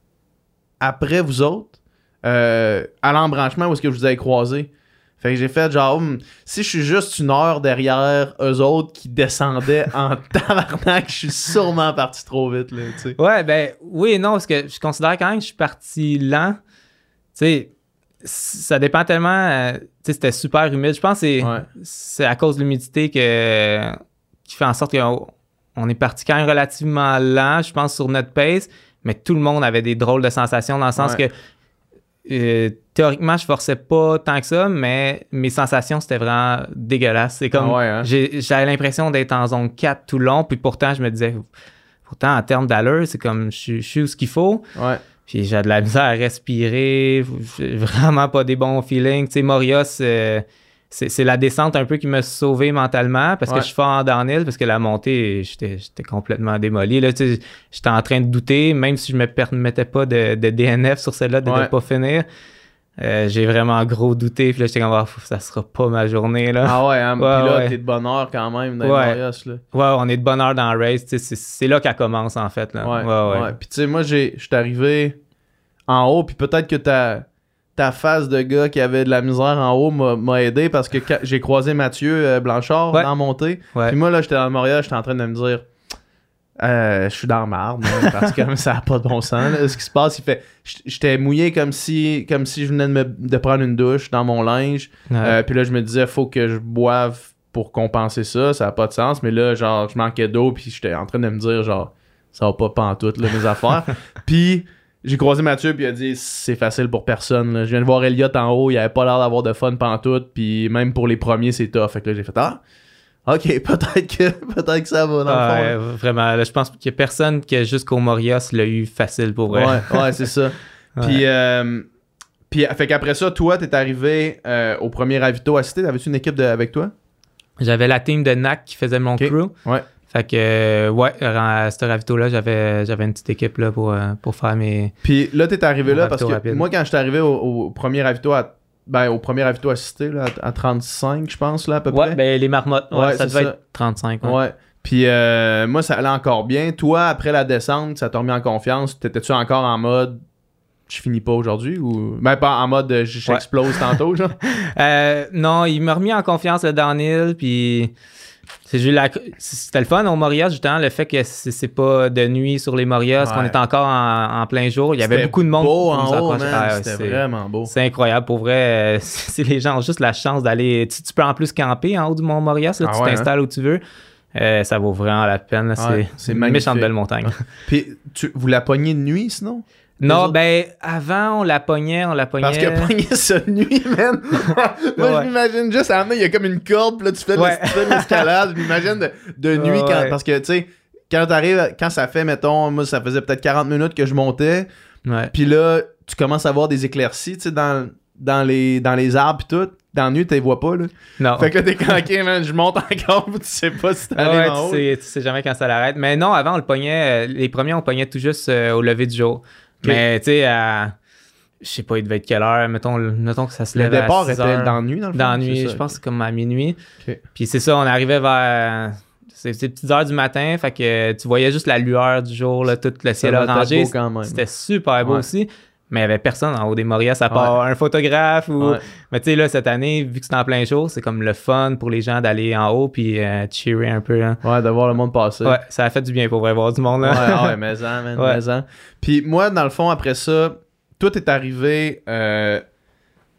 après vous autres, euh, à l'embranchement où est-ce que je vous avez croisé. Fait que j'ai fait genre, Hum, si je suis juste une heure derrière eux autres qui descendaient en tabarnak, je suis sûrement parti trop vite, là, tu sais. Ouais, ben oui et non, parce que je considère quand même que je suis parti lent. Tu sais, ça dépend tellement. euh, tu sais, c'était super humide. Je pense que c'est, Ouais. c'est à cause de l'humidité que, qui fait en sorte qu'on on est parti quand même relativement lent, je pense, sur notre pace, mais tout le monde avait des drôles de sensations dans le sens Ouais. que euh, théoriquement, je forçais pas tant que ça, mais mes sensations, c'était vraiment dégueulasse. C'est comme, Ah ouais, hein? j'ai- j'avais l'impression d'être en zone 4 tout le long, puis pourtant, je me disais, pourtant, en termes d'allure, c'est comme, je, suis- je suis où ce qu'il faut. Ouais. J'ai de la misère à respirer, j'ai vraiment pas des bons feelings. Tu sais, Morios, euh, c'est c'est la descente un peu qui m'a sauvé mentalement parce Ouais. que je suis fort en downhill, parce que la montée, j'étais j'étais complètement démoli. Là, tu sais, j'étais en train de douter, même si je me permettais pas de, de DNF sur celle-là, de ne Ouais. pas finir. Euh, j'ai vraiment gros douté. Puis là, j'étais comme, Ah, ça sera pas ma journée. Là. Ah ouais, hein? Ouais, Puis là, ouais. t'es de bonne heure quand même dans Ouais. Morios, là. Ouais, on est de bonne heure dans le race. C'est là qu'elle commence, en fait. Là. Ouais, ouais. Puis tu sais, moi, je suis arrivé en haut, puis peut-être que ta, ta face de gars qui avait de la misère en haut m'a aidé parce que j'ai croisé Mathieu euh, Blanchard dans la montée. Puis moi, là, j'étais dans le Montréal, j'étais en train de me dire. Euh, je suis dans marde, parce que ça n'a pas de bon sens. là. Ce qui se passe, il fait. J'étais mouillé comme si, comme si je venais de, me, de prendre une douche dans mon linge. Ouais. Euh, puis là, je me disais, faut que je boive pour compenser ça. Ça n'a pas de sens. Mais là, genre, je manquais d'eau. Puis j'étais en train de me dire, genre, ça va pas pantoute, là, mes affaires. Puis, j'ai croisé Mathieu puis il a dit c'est facile pour personne. là. Je viens de voir Elliot en haut, il avait pas l'air d'avoir de fun pantoute, puis même pour les premiers c'est tough. Fait que là j'ai fait ah ok peut-être que peut-être que ça va dans le fond. Ouais, vraiment. là, je pense qu'il y a personne qui, jusqu'au Morias, l'a eu facile pour vrai. Ouais, ouais, c'est ça. Ouais. Puis, euh, puis, fait qu'après ça, toi, t'es arrivé euh, au premier ravito assisté. T'avais-tu une équipe de- avec toi? J'avais la team de NAC qui faisait mon crew. Ouais. Fait que, euh, ouais, à ce ravito-là, j'avais, j'avais une petite équipe là, pour, euh, pour faire mes. Puis là, t'es arrivé là parce que rapide. moi, quand j'étais arrivé au, au premier ravito à, ben, au premier ravito assisté, là, à, à 35, je pense, là, à peu Ouais, près. ben les marmottes, ouais, Ouais, ça devait ça. être 35. Ouais. Ouais. Puis euh, moi, ça allait encore bien. Toi, après la descente, ça t'a remis en confiance. T'étais-tu encore en mode je finis pas aujourd'hui ou. Ben, pas en mode je- Ouais. j'explose tantôt, genre? Euh, non, il m'a remis en confiance le downhill, puis c'était le fun au Morias, justement, le fait que c'est pas de nuit sur les Morias, Ouais. qu'on est encore en, en plein jour. Il y avait beaucoup de monde. beau en haut. Ah, ouais, C'était vraiment beau. C'est incroyable, pour vrai. euh, Si les gens ont juste la chance d'aller. Tu, tu peux en plus camper en haut du Mont Morias, là, Ah tu ouais, t'installes où tu veux. Euh, ça vaut vraiment la peine. Ouais, c'est c'est une magnifique. méchante belle montagne. Puis tu, vous la pognez de nuit sinon? Non, ben, avant, on la pognait, on la pognait. Parce que pogner ça nuit, man. Moi, Ouais. je m'imagine juste, à un moment, il y a comme une corde, puis là, tu fais Ouais. de l'escalade. je m'imagine de, de nuit, Ouais, quand, ouais. parce que, tu sais, quand t'arrives, quand ça fait, mettons, moi, ça faisait peut-être 40 minutes que je montais, puis là, tu commences à voir des éclaircies, tu sais, dans, dans, les, dans les arbres, puis tout. Dans la nuit, tu les vois pas, là. Non. Fait que t'es cranqué, man, je monte encore, tu sais pas si haut. tu, sais, tu sais jamais quand ça l'arrête. Mais non, avant, on le pognait. euh, les premiers, on pognait tout juste euh, au lever du jour. Mais tu sais, à. Je sais pas, il devait être quelle heure. Mettons, le- mettons que ça se Le lève. départ à 6 était dans la nuit, dans le? Dans la nuit, je pense comme à minuit. Puis c'est ça, on arrivait vers. C'est c'est petites heures du matin, fait que tu voyais juste la lueur du jour, là, tout le ciel orangé. C'était super beau Ouais. aussi. Mais il y avait personne en haut des Morias à part un photographe ou. Ouais. Mais tu sais, là, cette année, vu que c'est en plein jour, c'est comme le fun pour les gens d'aller en haut puis euh, cheerer un peu. Là. Ouais, de voir le monde passer. Ouais, ça a fait du bien pour vrai voir du monde. Ouais, Là. ah ouais, mais en, man, Ouais. mais en. Puis moi, dans le fond, après ça, tout est arrivé euh,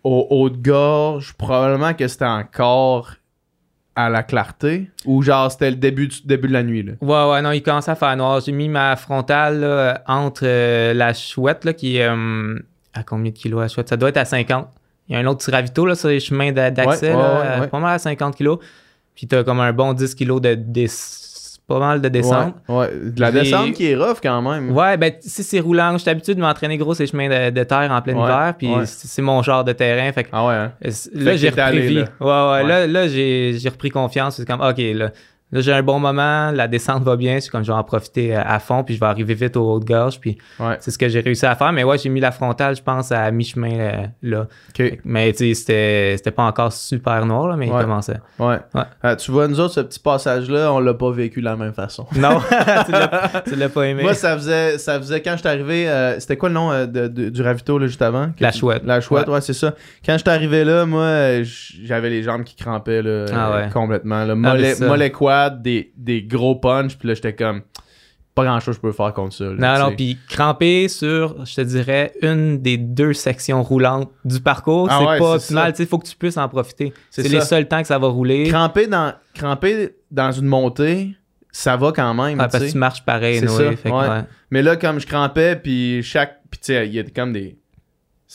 au haut de gorge. Probablement que c'était encore à la clarté. Ou genre, c'était le début, du, début de la nuit, là? Ouais, ouais, non, il commençait à faire noir. J'ai mis ma frontale là, entre euh, la chouette, là, qui est. euh, à combien de kilos la chouette? Ça doit être à 50. Il y a un autre petit ravito là, sur les chemins d'a- d'accès, Ouais, ouais, là, ouais, pas mal à 50 kilos. Puis t'as comme un bon 10 kilos de. des- pas mal de descente. Ouais, ouais. De la descente qui est rough quand même. Ouais, ben si c'est roulant, je suis habitué de m'entraîner gros ces chemins de, de terre en plein Ouais, hiver, puis ouais. c'est mon genre de terrain. Fait que Ah ouais, hein? Là, j'ai repris allé, là. Ouais, ouais. Là, j'ai repris confiance. C'est comme, OK, là, là j'ai un bon moment, la descente va bien. C'est comme, je vais en profiter à, à fond, puis je vais arriver vite au haut de gorge. Puis Ouais. c'est ce que j'ai réussi à faire. Mais ouais, j'ai mis la frontale, je pense, à mi-chemin euh, là. Mais tu sais, c'était c'était pas encore super noir, là, mais Ouais. il commençait. Ouais. Ouais. Euh, tu vois, nous autres, ce petit passage-là, on l'a pas vécu de la même façon. Non, tu l'as- pas aimé. Moi, ça faisait, ça faisait quand je suis arrivé, euh, c'était quoi le nom euh, de- de- du ravito là, juste avant? La chouette. La chouette, ouais, c'est ça. Quand je suis arrivé là, moi, euh, j'avais les jambes qui crampaient là, Ah euh, complètement. Là. mais Mollet, mollet des, des gros punch, puis là, j'étais comme, pas grand chose je peux faire contre ça. là, Non, non, puis cramper sur, je te dirais, une des deux sections roulantes du parcours, Ah c'est ouais, pas optimal. ça. Tu sais, il faut que tu puisses en profiter. C'est les seuls temps que ça va rouler. Cramper dans, cramper dans une montée, ça va quand même. Ah, tu parce que tu marches pareil, C'est Noé. ça, fait que, ouais. ouais. Mais là, comme je crampais, puis chaque. Puis tu sais, il y a comme des.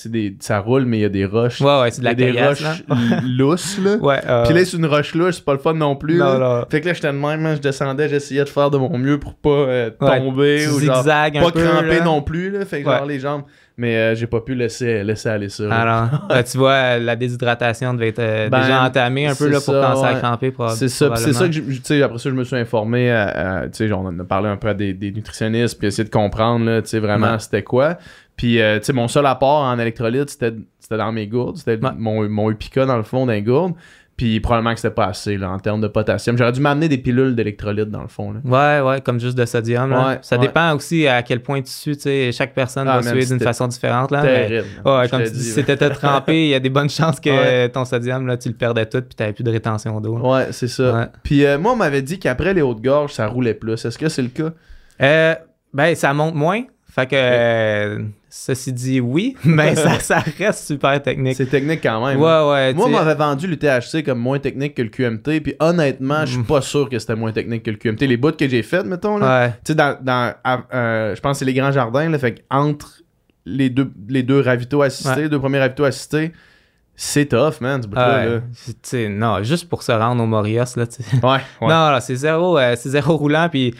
C'est des. Ça roule, mais il y a des roches. Ouais, ouais, c'est de la des roches là. lousses, là. Ouais, euh, Puis là, c'est une roche louche, c'est pas le fun non plus. non, là. non. Fait que là, j'étais de même, hein, je descendais, j'essayais de faire de mon mieux pour pas euh, tomber ou genre pas peu, cramper là. non plus, là. Fait que Ouais. genre les jambes. Mais euh, j'ai pas pu laisser, laisser aller ça. Alors, ben, tu vois, la déshydratation devait être Ben, déjà entamée un peu là, pour ça, commencer à cramper. C'est ça, c'est ça que tu sais, après ça, je me suis informé, tu sais, on a parlé un peu à des, des nutritionnistes, puis essayer de comprendre, là, tu sais, vraiment, c'était quoi. Puis, euh, tu sais, mon seul apport en électrolyte, c'était dans mes gourdes, c'était Ouais. mon, mon Upica dans le fond d'un gourde, puis probablement que c'était pas assez, là, en termes de potassium. J'aurais dû m'amener des pilules d'électrolyte, dans le fond, là. Ouais, ouais, comme juste de sodium. là. Ouais, ça ouais. dépend aussi à quel point tu sues. tu sais, Chaque personne Ah, va suer d'une façon différente. Là, mais- Terrible. Ouais, comme tu dis, si t'étais trempé, il y a des bonnes chances que ton sodium, là, tu le perdais tout puis t'avais plus de rétention d'eau. Ouais, c'est ça. Ouais. Puis euh, moi, on m'avait dit qu'après les hautes gorges, ça roulait plus. Est-ce que c'est le cas? Euh, ben, ça monte moins. Fait que, euh, ceci dit, oui, mais ça, ça reste super technique. C'est technique quand même. Ouais, ouais. Moi, on m'avait vendu l'UTHC comme moins technique que le QMT, puis honnêtement, je suis Mm. pas sûr que c'était moins technique que le QMT. Les bouts que j'ai fait, mettons, là, Ouais. tu sais, dans, dans euh, je pense que c'est les grands jardins, là, fait que entre les deux, les deux ravitaux assistés, les deux premiers ravitaux assistés, c'est tough, man, ce bout-là. Ouais, là. non, juste pour se rendre au Morios, là, tu sais. Ouais, ouais. Non, non, c'est zéro, euh, c'est zéro roulant. Puis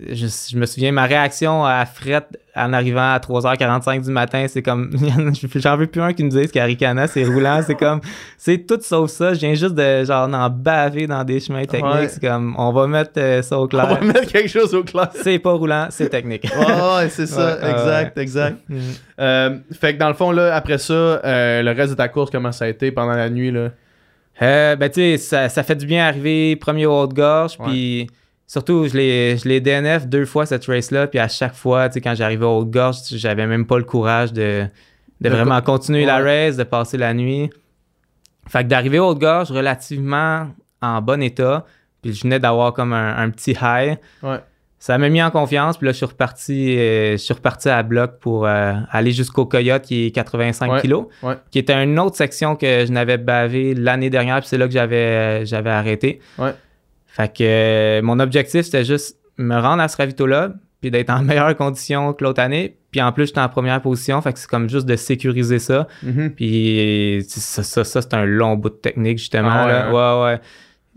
je, je me souviens, ma réaction à Fret en arrivant à 3h45 du matin, c'est comme, j'en veux plus un qui me dise qu'Aricana, c'est roulant. C'est comme, c'est tout sauf ça. Je viens juste de, genre, en baver dans des chemins techniques. Ouais. C'est comme, on va mettre euh, ça au On clair. va mettre quelque chose au clair. C'est pas roulant, c'est technique. Ouais, ouais, c'est ça, Ouais, exact, ouais. exact. Mm. Euh, fait que dans le fond, là, après ça, euh, le reste de ta course, comment ça a été pendant la nuit, là? Ben, tu sais, ça, ça fait du bien arriver premier au haut-de-gorge. Ouais. Puis surtout, je l'ai je DNF deux fois cette race-là. Puis à chaque fois, tu sais, quand j'arrivais au haut-de-gorge, j'avais même pas le courage de, de, De vraiment continuer la race, de passer la nuit. Fait que d'arriver au haut-de-gorge relativement en bon état. Puis je venais d'avoir comme un, un petit high. Ouais. Ça m'a mis en confiance. Puis là, je suis reparti, euh, je suis reparti à bloc pour euh, aller jusqu'au Coyote qui est 85 Ouais. kilos Ouais. qui était une autre section que je n'avais bavé l'année dernière, puis c'est là que j'avais, j'avais arrêté. Fait que euh, mon objectif, c'était juste me rendre à ce ravito-là, puis d'être en meilleure condition que l'autre année. Puis en plus, j'étais en première position, fait que c'est comme juste de sécuriser ça. Mhm. Puis ça, ça, ça, c'est un long bout de technique, justement. Ah ouais, là. ouais, ouais.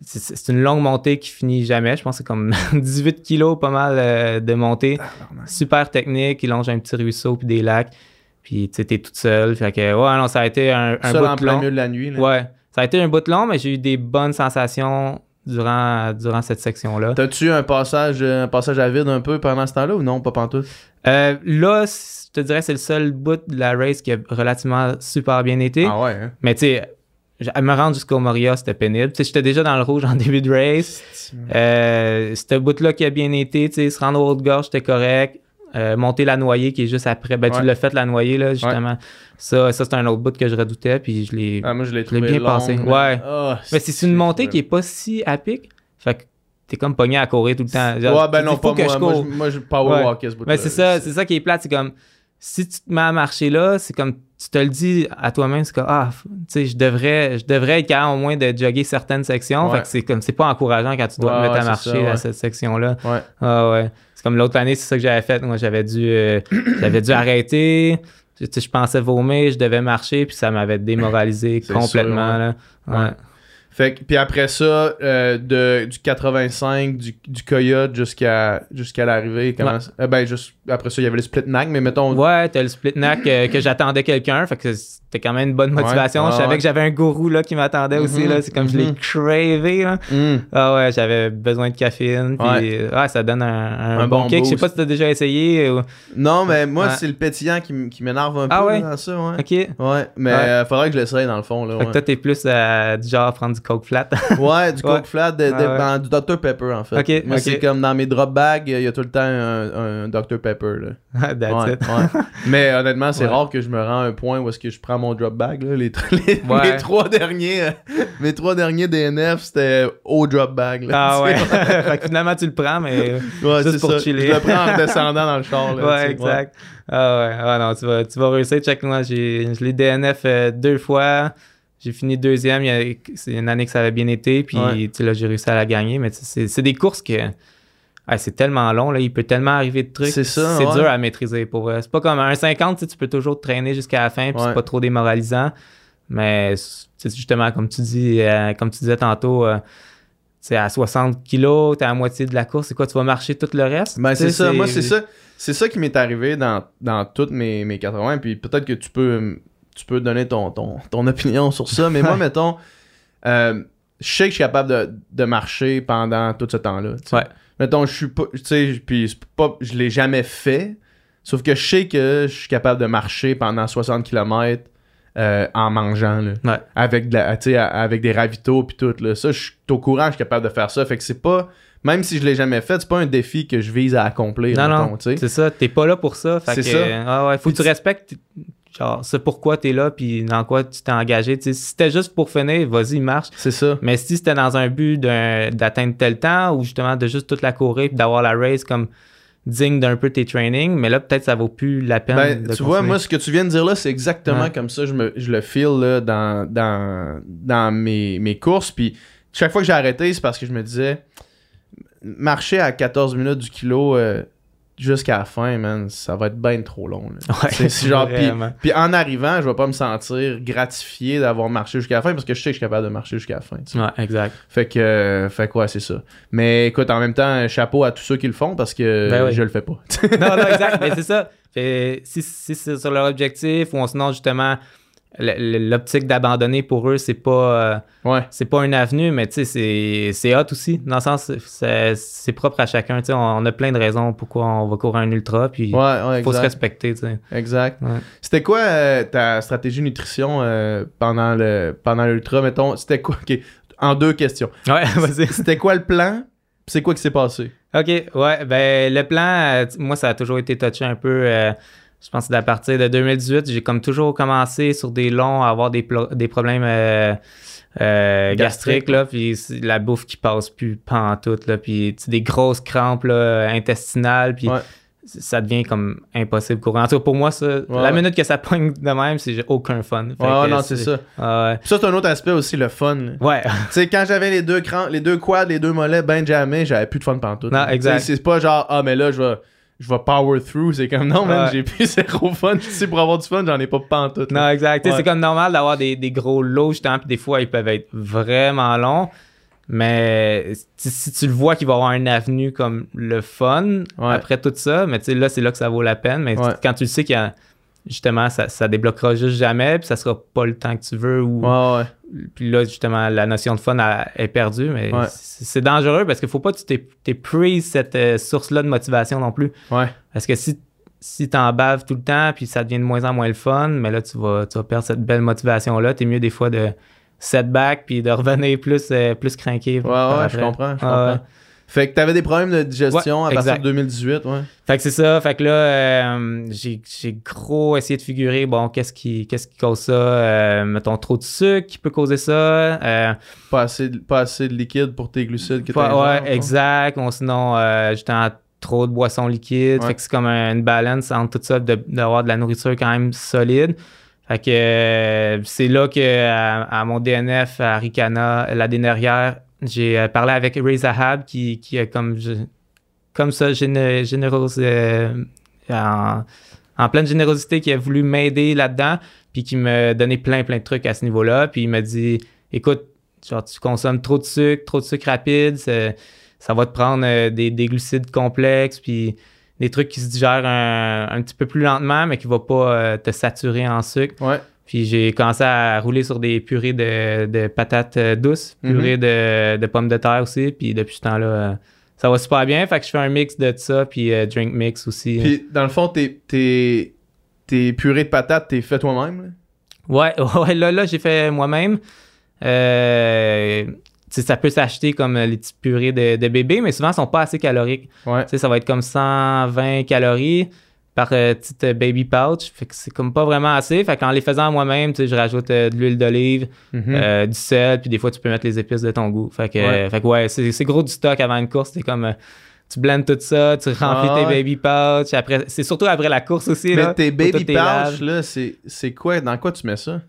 C'est, une longue montée qui finit jamais. Je pense que c'est comme 18 kilos, pas mal euh, de montée. Super technique, il longe un petit ruisseau puis des lacs. Puis tu sais, t'es toute seule. Fait que ouais, non, ça a été un, bout en de plein long. milieu de la nuit, là. Ouais, ça a été un bout de long, mais j'ai eu des bonnes sensations durant, durant cette section-là. T'as-tu un passage, un passage à vide un peu pendant ce temps-là ou non, pas pantoute? Euh, là, je te dirais c'est le seul bout de la race qui a relativement super bien été. Ah ouais, hein? Mais tu sais, me rendre jusqu'au Moria, c'était pénible. Tu sais, j'étais déjà dans le rouge en début de race. Euh, ce bout-là qui a bien été, tu sais, se rendre au haut de gorge, c'était correct. Euh, monter la noyée qui est juste après. Ben, Ouais. tu l'as fait, la noyée, là, justement. Ça, ça c'est un autre bout que je redoutais, puis je l'ai. Ah, moi, je l'ai l'ai trouvé bien long, passé. mais- Ouais. Ah, mais c'est une montée qui est pas si à pic. Fait que t'es comme pogné à courir tout le temps. Genre, Ouais, ben non, pas que moi. je Moi, cours. je, moi, je power Ouais. walker ce bout Mais c'est ça, c'est ça qui est plate. C'est comme, si tu te mets à marcher là, c'est comme, tu te le dis à toi-même, c'est comme, ah, tu sais, je devrais, je devrais être capable au moins de jogger certaines sections. Ouais. Fait que c'est comme, c'est pas encourageant quand tu dois Ouais, te mettre à marcher ça, ouais. à cette section-là. Ouais. Ah ouais. C'est comme l'autre année, c'est ça que j'avais fait. Moi, j'avais dû, euh, j'avais dû arrêter. Je pensais vomir, je devais marcher, puis ça m'avait démoralisé complètement. sûr, là. Fait que, puis après ça, euh, de, du 85, du, du Coyote jusqu'à jusqu'à l'arrivée, comment Ouais. ça- euh, ben, juste, après ça, il y avait le split nag, mais mettons. Ouais, t'as le split neck euh, que j'attendais quelqu'un, fait que c'était quand même une bonne motivation. Ouais, je savais ouais. que j'avais un gourou là qui m'attendait aussi Mhm, là, c'est comme je l'ai mhm. cravé là. Hmm. Ah ouais, j'avais besoin de caféine puis ça donne un, un Un bon, bon kick. Je sais pas si t'as déjà essayé ou... Non, mais moi, c'est le pétillant qui, qui m'énerve un peu Ah ouais? dans ça, ouais. OK. Ouais, mais euh, faudrait que je l'essaye dans le fond, là. que toi t'es plus du genre à prendre du coke flat. Ouais, du Coke Ouais. flat, de, de- Ah ouais. dans- du Dr Pepper, en fait. Moi, c'est comme dans mes drop bags, il y a tout le temps un, un Dr Pepper, là. That's it. Mais honnêtement, c'est rare que je me rends à un point où est-ce que je prends mon drop bag. Là. Les, mes trois derniers, euh, mes trois derniers DNF, c'était au drop bag. Là, Ah ouais. fait que finalement tu le prends mais Juste c'est pour ça. chiller. Je le prends en descendant dans le char. Là, ouais, exact. Ah ouais, ah non, tu vas, tu vas réussir. Check moi, j'ai, je l'ai DNF euh, deux fois. J'ai fini deuxième. Il y a- c'est une année que ça avait bien été. Puis Ouais. tu sais, là, j'ai réussi à la gagner. Mais c'est, c'est des courses que ah, c'est tellement long. Là, il peut tellement arriver de trucs. C'est ça, C'est ouais. dur à maîtriser pour vrai. C'est pas comme un 50, tu peux toujours te traîner jusqu'à la fin. Puis Ouais. c'est pas trop démoralisant. Mais c'est justement, comme tu dis, euh, comme tu disais tantôt. euh, tu sais, à 60 kilos, t'es à la moitié de la course, c'est quoi, tu vas marcher tout le reste? Ben, c'est ça. Moi, c'est ça. C'est ça qui m'est arrivé dans, dans toutes mes, mes 80. Puis peut-être que tu peux, tu peux donner ton, ton, ton opinion sur ça. Mais moi, mettons, euh, je sais que je suis capable de, de marcher pendant tout ce temps-là. Ouais. Mettons, je suis pas. Tu sais, puis pas, je l'ai jamais fait. Sauf que je sais que je suis capable de marcher pendant 60 km en mangeant. Là, Ouais. avec, de la, avec des ravitaux puis tout. Là. Ça, je suis au courant, je suis capable de faire ça. Fait que c'est pas. Même si je l'ai jamais fait, c'est pas un défi que je vise à accomplir. Non, mettons, non, c'est ça. T'es pas là pour ça. Fait C'est que, ça. euh, ah ouais, faut que tu respectes genre, c'est pourquoi t'es là, puis dans quoi tu t'es engagé. Tu si c'était juste pour finir, vas-y, marche. C'est ça. Mais si c'était dans un but d'atteindre tel temps, ou justement de juste toute la courir, puis d'avoir la race comme digne d'un peu tes trainings, mais là, peut-être ça vaut plus la peine Ben, de tu vois, moi, ce que tu viens de dire là, c'est exactement Ouais. comme ça. Je, me, je le feel là, dans, dans, dans mes, mes courses. Puis chaque fois que j'ai arrêté, c'est parce que je me disais, marcher à 14 minutes du kilo, euh, jusqu'à la fin, man, ça va être bien trop long. Ouais, C'est- genre, puis, en arrivant, je vais pas me sentir gratifié d'avoir marché jusqu'à la fin parce que je sais que je suis capable de marcher jusqu'à la fin. tu sais. Ouais, exact. Fait que, euh, fait que ouais, c'est ça. Mais écoute, en même temps, chapeau à tous ceux qui le font parce que Ben oui. je le fais pas. non, non, exact. Mais c'est ça. Fait, si, si c'est sur leur objectif ou sinon, justement, le- le- l'optique d'abandonner pour eux, c'est pas, euh, ouais. c'est pas une avenue, mais tu sais, c'est, hot aussi. Dans le sens, c'est, propre à chacun. Tu sais, on, on a plein de raisons pourquoi on va courir un ultra, puis Ouais, ouais, faut se respecter, tu sais. Exact. C'était quoi euh, ta stratégie nutrition euh, pendant le pendant l'ultra, mettons? C'était quoi? En deux questions. Ouais, vas-y. C'était quoi le plan? Puis C'est quoi qui s'est passé? OK, ouais, ben le plan, moi, ça a toujours été touché un peu. Je pense que à partir de 2018, j'ai comme toujours commencé sur des longs à avoir des, des problèmes euh, euh, Gastriques, là, puis la bouffe qui passe plus pantoute, là, puis des grosses crampes là, intestinales, puis Ouais. ça devient comme impossible courir. En tout cas, pour moi, ça, la minute que ça pogne de même, c'est j'ai aucun fun. Fait Ouais, ouais, que non, c'est ça. Ah ça, c'est un autre aspect aussi, le fun. Ouais, Tu sais, quand j'avais les deux crans, les deux quads, les deux mollets ben jamais, j'avais plus de fun pantoute. Non, exact. C'est pas genre, ah, mais là, je vais, je vais power through. C'est comme, non, man, Ouais. j'ai plus zéro fun. Tu sais, pour avoir du fun, j'en ai pas pantoute. Non, exact. Ouais. C'est comme normal d'avoir des, des gros lots, justement, puis des fois, ils peuvent être vraiment longs. Mais si, tu le vois qu'il va y avoir une avenue comme le fun Ouais. après tout ça, mais tu sais, là, c'est là que ça vaut la peine. Mais quand tu le sais qu'il y a, justement, ça, ça débloquera juste jamais, puis ça sera pas le temps que tu veux, ou Ouais, ouais. puis là, justement, la notion de fun elle- est perdue. Mais Ouais. c'est dangereux parce qu'il faut pas que tu t'é- t'épuises cette euh, source-là de motivation non plus. Parce que si, si t'en baves tout le temps, puis ça devient de moins en moins le fun, mais là, tu vas, tu vas perdre cette belle motivation-là. T'es mieux des fois de setback, puis de revenir plus, euh, plus craqué. Ouais, ouais, je comprends. Je Ah, comprends. Fait que t'avais des problèmes de digestion Ouais, à partir exact. de 2018, ouais. Fait que c'est ça. Fait que là, euh, j'ai j'ai gros essayé de figurer, bon, qu'est-ce qui, qu'est-ce qui cause ça? Euh, mettons, trop de sucre qui peut causer ça. Euh, Pas assez, de- pas assez de liquide pour tes glucides que Pas- t'as ouais, exact. Sinon, euh, justement, trop de boissons liquides. Ouais. Fait que c'est comme une balance entre tout ça, de- d'avoir de, la nourriture quand même solide. Fait que c'est là que à, à mon DNF à Ricana, la dernière, j'ai euh, parlé avec Ray Zahab qui, qui est comme, comme ça euh, en, en pleine générosité, qui a voulu m'aider là-dedans, puis qui me donnait plein, plein de trucs à ce niveau-là. Puis il m'a dit écoute, genre, tu consommes trop de sucre, trop de sucre rapide, ça va te prendre euh, des, des glucides complexes, puis des trucs qui se digèrent un, un petit peu plus lentement, mais qui ne vont pas te saturer en sucre. Ouais. Puis j'ai commencé à rouler sur des purées de, de patates euh, douces, Mhm. purées de, de pommes de terre aussi. Puis depuis ce temps-là, euh, ça va super bien. Fait que je fais un mix de ça, puis euh, drink mix aussi. Puis, dans le fond, tes, tes, tes purées de patates, t'es fait toi-même, là? Ouais, ouais, là, là j'ai fait moi-même. Euh, ça peut s'acheter comme les petites purées de, de bébé, mais souvent, elles sont pas assez caloriques. Ouais. Ça va être comme 120 calories par euh, petite euh, baby pouch. Fait que c'est comme pas vraiment assez. Fait qu'en les faisant moi-même, tu sais, je rajoute euh, de l'huile d'olive, Mhm. euh, du sel, puis des fois, tu peux mettre les épices de ton goût. Fait que, Ouais. fait que ouais, c'est gros du stock avant une course. C'est comme... tu blends tout ça, tu remplis Ah tes baby pouch. Après, c'est surtout après la course aussi. là, Mais tes baby pouch, là, c'est quoi? Dans quoi tu mets ça?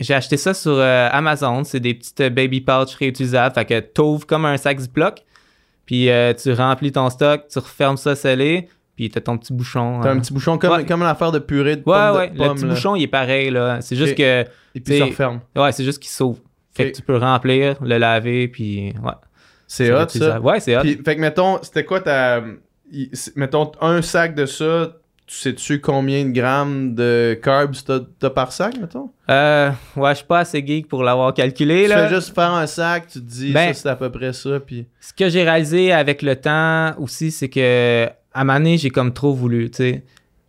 J'ai acheté ça sur euh, Amazon. C'est des petites baby pouch réutilisables. Fait que t'ouvres comme un sac Ziploc. Puis euh, tu remplis ton stock, tu refermes ça scellé. Puis t'as ton petit bouchon. T'as un petit bouchon comme, Ouais. comme l'affaire de purée de Ouais, pommes. de ouais. le petit là. bouchon, il est pareil. là. C'est juste que. Et puis t'sais, referme. Ouais, c'est juste qu'il s'ouvre. Fait que tu peux remplir, le laver, puis. Ouais. C'est hot, ça. Ouais, c'est hot. Puis, fait que, mettons, c'était quoi ta... il- Mettons, un sac de ça, tu sais-tu combien de grammes de carbs t'as t'as par sac, mettons? Euh, ouais, je suis pas assez geek pour l'avoir calculé. Tu là. fais juste faire un sac, tu te dis, Ben- ça, c'est à peu près ça, puis... ce que j'ai réalisé avec le temps aussi, c'est que à ma année, j'ai comme trop voulu, tu sais.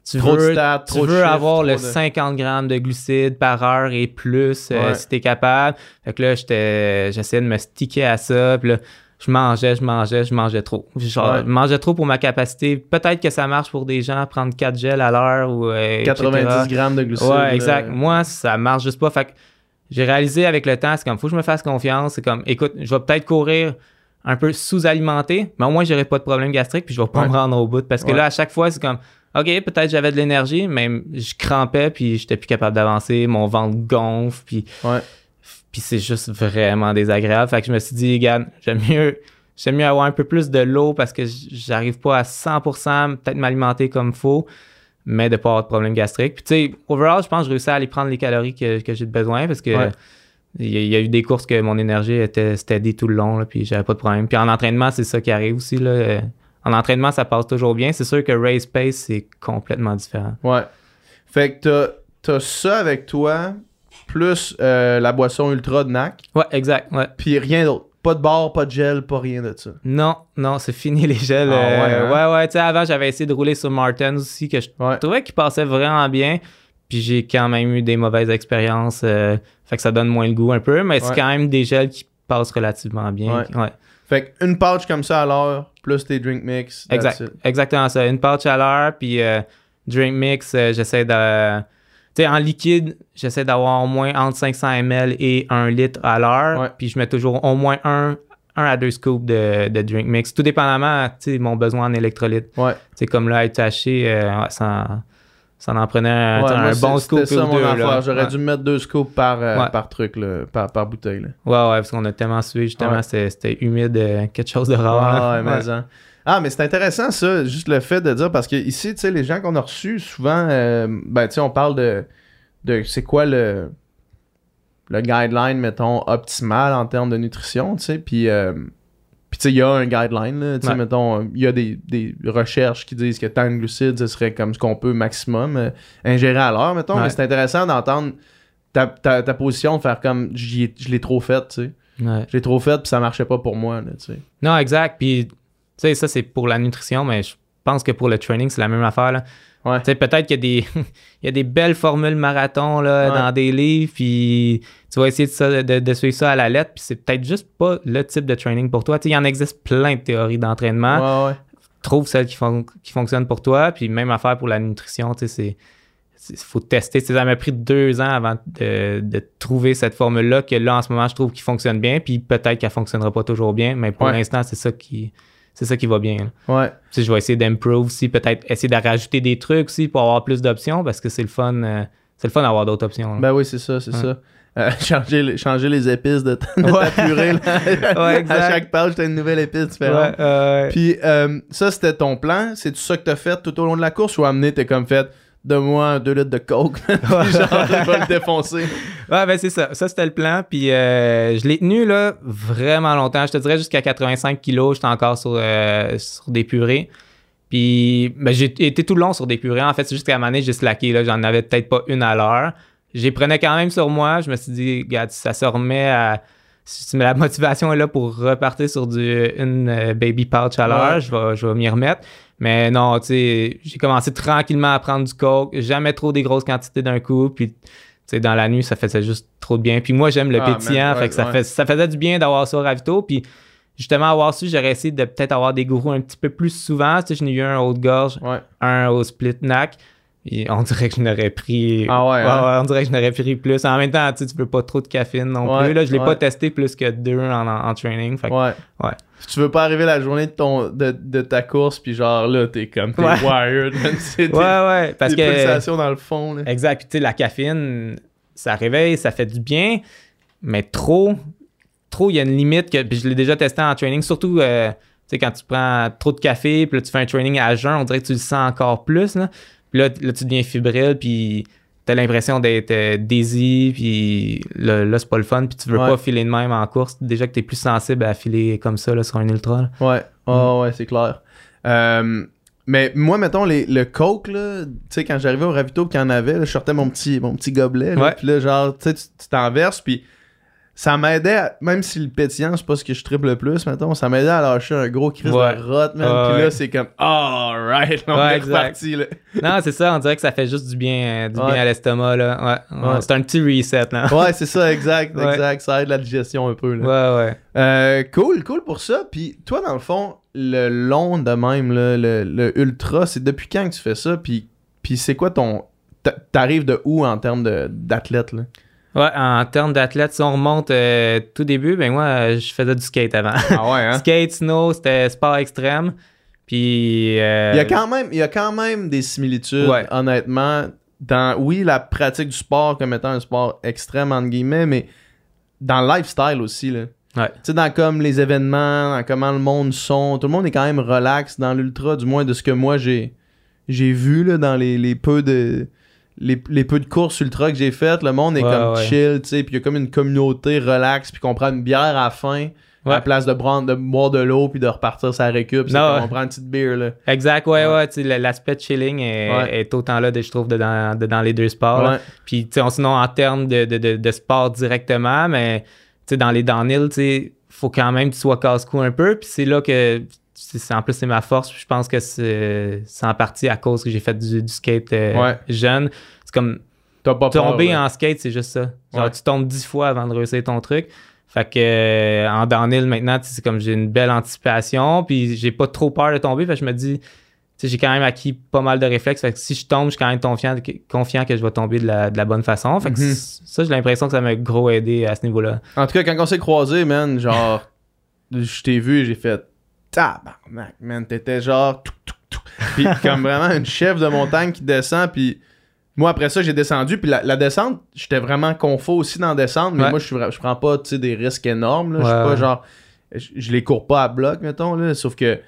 Tu Trop de veux, stats, tu trop veux chiffres, avoir le de- 50 grammes de glucides par heure et plus euh, Ouais. si t'es capable. Fait que là, j'étais, j'essayais de me sticker à ça. Puis là, je mangeais, je mangeais, je mangeais trop. Genre, Ouais. je mangeais trop pour ma capacité. Peut-être que ça marche pour des gens, prendre 4 gels à l'heure ou euh, etc. 90 grammes de glucides. Ouais, exact. Moi, ça marche juste pas. Fait que j'ai réalisé avec le temps, c'est comme, faut que je me fasse confiance. C'est comme, écoute, je vais peut-être courir un peu sous-alimenté, mais au moins, j'aurai pas de problème gastrique, puis je vais pas Ouais. me rendre au bout. Parce que Ouais. là, à chaque fois, c'est comme, OK, peut-être j'avais de l'énergie, mais je crampais, puis j'étais plus capable d'avancer, mon ventre gonfle, puis, Ouais. puis c'est juste vraiment désagréable. Fait que je me suis dit, regarde, j'aime mieux j'aime mieux avoir un peu plus de l'eau parce que j'arrive pas à 100% peut-être m'alimenter comme faut, mais de pas avoir de problème gastrique. Puis tu sais, overall, je pense que je réussis à aller prendre les calories que, que j'ai besoin parce que. Il y, a- il y a eu des courses que mon énergie était steady tout le long, là, puis j'avais pas de problème. Puis en entraînement, c'est ça qui arrive aussi. Là. Euh, En entraînement, ça passe toujours bien. C'est sûr que race pace, c'est complètement différent. Ouais. Fait que t'as, t'as ça avec toi, plus euh, la boisson ultra de NAC, Ouais, exact. Ouais. puis rien d'autre. Pas de bar, pas de gel, pas rien de ça. Non, non, c'est fini les gels. Ah Euh, ouais, hein? ouais, ouais. Tu sais, avant, j'avais essayé de rouler sur Martens aussi, que je Ouais. trouvais qu'il passait vraiment bien. Puis j'ai quand même eu des mauvaises expériences. euh, fait que ça donne moins le goût un peu, mais c'est quand même des gels qui passent relativement bien. Ouais. Ouais. Fait qu'une pouch comme ça à l'heure, plus tes drink mix. Exact. it. Exactement ça. Une pouch à l'heure, puis euh, drink mix, euh, j'essaie de. Tu sais, en liquide, j'essaie d'avoir au moins entre 500 ml et 1 litre à l'heure. Ouais. Puis je mets toujours au moins un, un à deux scoops de, de drink mix. Tout dépendamment, tu sais, mon besoin en électrolytes. Ouais. C'est comme là, être euh, ça, ça en prenait un, Ouais, un bon scoop ça ou mon deux. J'aurais Ouais. dû me mettre deux scoops par, euh, Ouais. par truc, là, par, par bouteille. Là. Ouais, ouais, parce qu'on a tellement sué, justement, c'était, humide, euh, quelque chose de rare. Ah, ouais, mais Ah, mais c'est intéressant ça, juste le fait de dire, parce que ici, tu sais, les gens qu'on a reçus, souvent, euh, ben, tu sais, on parle de, de c'est quoi le, le guideline, mettons, optimal en termes de nutrition, tu sais, puis, puis tu sais, il y a un guideline, tu sais, Ouais. mettons, il y a des, des recherches qui disent que tant de glucides, ce serait comme ce qu'on peut maximum euh, ingérer à l'heure, mettons, Ouais. mais c'est intéressant d'entendre ta, ta, ta position, de faire comme, je l'ai trop fait, tu sais. Ouais. Je l'ai trop fait, puis ça marchait pas pour moi, là, tu sais. Non, exact. Puis, tu sais, ça, c'est pour la nutrition, mais je pense que pour le training, c'est la même affaire. Là. Ouais. Tu sais, peut-être qu'il y a des, il y a des belles formules marathon là, dans des livres, puis tu vas essayer de, ça- de- de suivre ça à la lettre, puis c'est peut-être juste pas le type de training pour toi. Tu sais, il y en existe plein de théories d'entraînement. Ouais, ouais. Trouve celle qui, fon- qui fonctionne pour toi, puis même affaire pour la nutrition, tu sais, c'est. Faut tester. Tu sais, Ça m'a pris deux ans avant de, de trouver cette formule-là que là, en ce moment, je trouve qu'il fonctionne bien. Puis peut-être qu'elle fonctionnera pas toujours bien, mais pour Ouais. l'instant, c'est ça qui c'est ça qui va bien. là. Ouais. Je vais essayer d'improve aussi, peut-être essayer de rajouter des trucs aussi pour avoir plus d'options parce que c'est le fun. euh, c'est le fun d'avoir d'autres options. là. Ben oui, c'est ça, c'est Ouais. ça. Euh, changer, les- changer les épices de, ta- de ta purée. là. Ouais, exact. À chaque page, t'as une nouvelle épice différente. Ouais, euh, Puis euh, ça, c'était ton plan. C'est-tu ça que t'as fait tout au long de la course? Ou amené, t'es comme fait, donne-moi deux litres de coke, puis genre, je vais le défoncer. Ouais, ben c'est ça. Ça, c'était le plan. Puis euh, je l'ai tenu là vraiment longtemps. Je te dirais jusqu'à 85 kilos. J'étais encore sur, euh, sur des purées. Puis ben, j'ai été tout le long sur des purées. En fait, c'est juste qu'à un moment donné, j'ai slacké. là. J'en avais peut-être pas une à l'heure. J'y prenais quand même sur moi. Je me suis dit, regarde, si ça se remet à. Si la motivation est là pour repartir sur du, une euh, baby pouch à l'heure, Ouais. je vais, je vais m'y remettre. Mais non, tu sais, j'ai commencé tranquillement à prendre du coke, jamais trop des grosses quantités d'un coup, puis tu sais, dans la nuit, ça faisait juste trop de bien. Puis moi, j'aime le Ah, pétillant, man, ouais, fait que ça, ouais. fait, ça faisait du bien d'avoir ça au ravito. Puis justement, avoir su, j'aurais essayé de peut-être avoir des gourous un petit peu plus souvent. Tu sais, j'en ai eu un au haute-gorge, Ouais. un au split neck. Et on dirait que je n'aurais pris. Ah ouais, hein? on dirait que je n'aurais pris plus. En même temps, tu sais, tu veux pas trop de caféine non Ouais, plus. Là, je l'ai ouais. pas testé plus que deux en, en, en training. Fait que- Ouais. Ouais. Si tu veux pas arriver la journée de, ton, de, de ta course, puis genre là, t'es comme, t'es Ouais. wired, des, ouais, ouais. Parce des que. pulsations dans le fond, là. Exact. Puis tu sais, la caféine, ça réveille, ça fait du bien, mais trop, trop, il y a une limite que puis je l'ai déjà testé en training, surtout euh, tu sais, quand tu prends trop de café, puis là, tu fais un training à jeun, on dirait que tu le sens encore plus. Là, puis là, tu deviens fébrile, puis t'as l'impression d'être euh, dizzy, puis là, là, c'est pas le fun, puis tu veux Ouais. pas filer de même en course. Déjà que t'es plus sensible à filer comme ça là, sur un ultra. là. Ouais, oh, ouais, c'est clair. Euh, mais moi, mettons, les, le coke, là, tu sais, quand j'arrivais au ravito qu'il y en avait, là, je sortais mon petit, mon petit gobelet, là, puis là, genre, tu sais, tu tu t'en verses, puis ça m'aidait, à- même si le pétillant, c'est pas ce que je triple le plus, mettons, ça m'aidait à lâcher un gros crise Ouais. de rot, man, Ouais, puis là, ouais. c'est comme, alright, on est exact. reparti, là. non, c'est ça, on dirait que ça fait juste du bien, euh, du bien à l'estomac. là. Ouais. C'est un petit reset. Là. Ouais, c'est ça, exact, exact, ça aide la digestion un peu, là. Ouais, ouais. Euh, cool, cool pour ça. Puis toi, dans le fond, le long de même, là, le, le ultra, c'est depuis quand que tu fais ça? Puis, puis c'est quoi ton... t'a- T'arrives de où en termes d'athlète, là? Ouais, en termes d'athlète, si on remonte euh, tout début, ben moi, euh, je faisais du skate avant. Ah ouais, hein? skate, snow, c'était sport extrême. Puis. euh, Il y, a quand même, il y a quand même des similitudes, Ouais. honnêtement, dans, oui, la pratique du sport comme étant un sport extrême, entre guillemets, mais dans le lifestyle aussi, là. Ouais. Tu sais, dans comme les événements, dans comment le monde sont, tout le monde est quand même relax dans l'ultra, du moins de ce que moi j'ai j'ai vu là, dans les, les peu de les, les peu de courses ultra que j'ai faites, le monde est Ouais, comme ouais. chill, tu sais, puis il y a comme une communauté relax, puis qu'on prend une bière à la fin, à la place de, prendre, de boire de l'eau puis de repartir sa récup, c'est on prend une petite bière là. Exact, ouais, Ouais. tu sais, L'aspect chilling est, est autant là, de- je trouve, de dans, de dans les deux sports. Puis, tu sais, on- sinon, en termes de, de, de, de sport directement, mais, tu sais, dans les downhill, tu sais, faut quand même que tu sois casse-cou un peu. Puis c'est là que, c'est, en plus, c'est ma force. Je pense que c'est, en partie à cause que j'ai fait du, du skate euh, Ouais. jeune. C'est comme, pas peur, tomber ouais. en skate, c'est juste ça. Genre, Ouais. tu tombes dix fois avant de réussir ton truc. Fait que euh, en downhill maintenant, c'est comme j'ai une belle anticipation, puis j'ai pas trop peur de tomber. Fait que je me dis, j'ai quand même acquis pas mal de réflexes. Fait que si je tombe, je suis quand même confiant, confiant que je vais tomber de la, de la bonne façon. Fait que Mhm. c- ça, j'ai l'impression que ça m'a gros aidé à ce niveau-là. En tout cas, quand on s'est croisés, man, genre, je t'ai vu et j'ai fait tabarnak, man, t'étais genre tout, tout, tout. Puis comme vraiment une chef de montagne qui descend, puis moi après ça, j'ai descendu, puis la, la descente, j'étais vraiment confort aussi dans la descente, mais Ouais. moi je je prends pas, des risques énormes, là. Je suis pas genre, je, je les cours pas à bloc, mettons, là, sauf que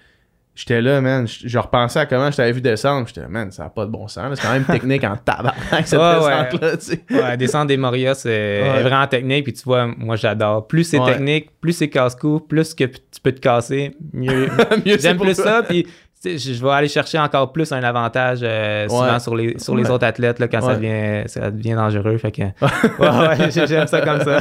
J'étais là, man. Je, repensais à comment je t'avais vu descendre. J'étais là, man, ça n'a pas de bon sens. C'est quand même technique en tabarnak, cette Ouais, ouais. descente-là, tu sais. Ouais, descendre des Moria, c'est Ouais. vraiment technique. Puis tu vois, moi, j'adore. Plus c'est technique, plus c'est casse-cou, plus que tu peux te casser, mieux, Mieux J'aime plus toi. ça, puis je vais aller chercher encore plus un avantage euh, souvent sur les, sur les autres athlètes là, quand ça, devient, ça devient dangereux. Fait que, ouais, ouais, j'ai- j'aime ça comme ça.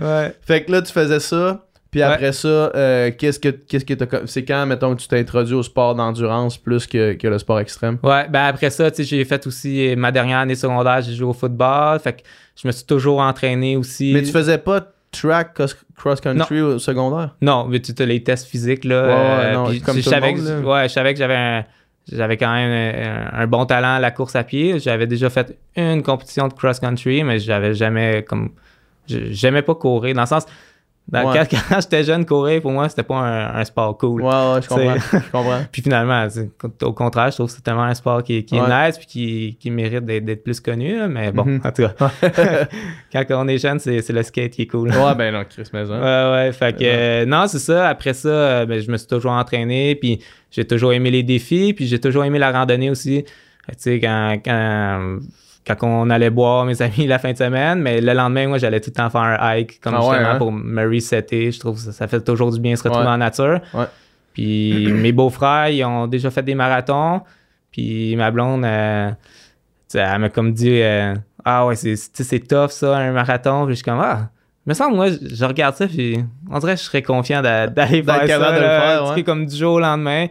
ouais. Fait que là, tu faisais ça. Puis Ouais. après ça, euh, qu'est-ce que qu'est-ce que t'as- c'est quand mettons que tu t'es introduit au sport d'endurance plus que, que le sport extrême? Ouais, ben après ça, tu sais, j'ai fait aussi euh, ma dernière année secondaire, j'ai joué au football. Fait que je me suis toujours entraîné aussi. Mais tu faisais pas track cross country au secondaire? Non, mais tu as les tests physiques, là. Ouais, euh, non, puis comme je tout le savais monde, que- là. Ouais, je savais que j'avais un- J'avais quand même un, un bon talent à la course à pied. J'avais déjà fait une compétition de cross-country, mais j'avais jamais comme. J'aimais pas courir. Dans le sens. Dans- Ouais. quand, quand j'étais jeune, courir, pour moi, c'était pas un, un sport cool. Ouais, ouais, je comprends. C'est- je comprends. Puis finalement, au contraire, je trouve que c'est tellement un sport qui, qui Ouais. est nice puis qui, qui mérite d'être plus connu. là. Mais bon, Mhm. en tout cas, quand on est jeune, c'est le skate qui est cool. Ouais, ben non, Chris Maison. Ouais, ouais. Fait que, euh, non, c'est ça. Après ça, euh, ben, je me suis toujours entraîné, puis j'ai toujours aimé les défis, puis j'ai toujours aimé la randonnée aussi. Tu sais, quand, quand, quand on allait boire, mes amis, la fin de semaine, mais le lendemain, moi, j'allais tout le temps faire un hike, comme Ah ouais, justement hein? pour me resetter. Je trouve que ça, ça fait toujours du bien se retrouver Ouais. en nature. Ouais. Puis mes beaux-frères, ils ont déjà fait des marathons, puis ma blonde, euh, elle m'a comme dit euh, Ah ouais, c'est, tough ça, un marathon. Puis je suis comme Ah, il me semble, moi, je, regarde ça, puis on dirait que je serais confiant d'a- d'aller faire ça. capable de le là, faire, ouais. comme du jour au lendemain.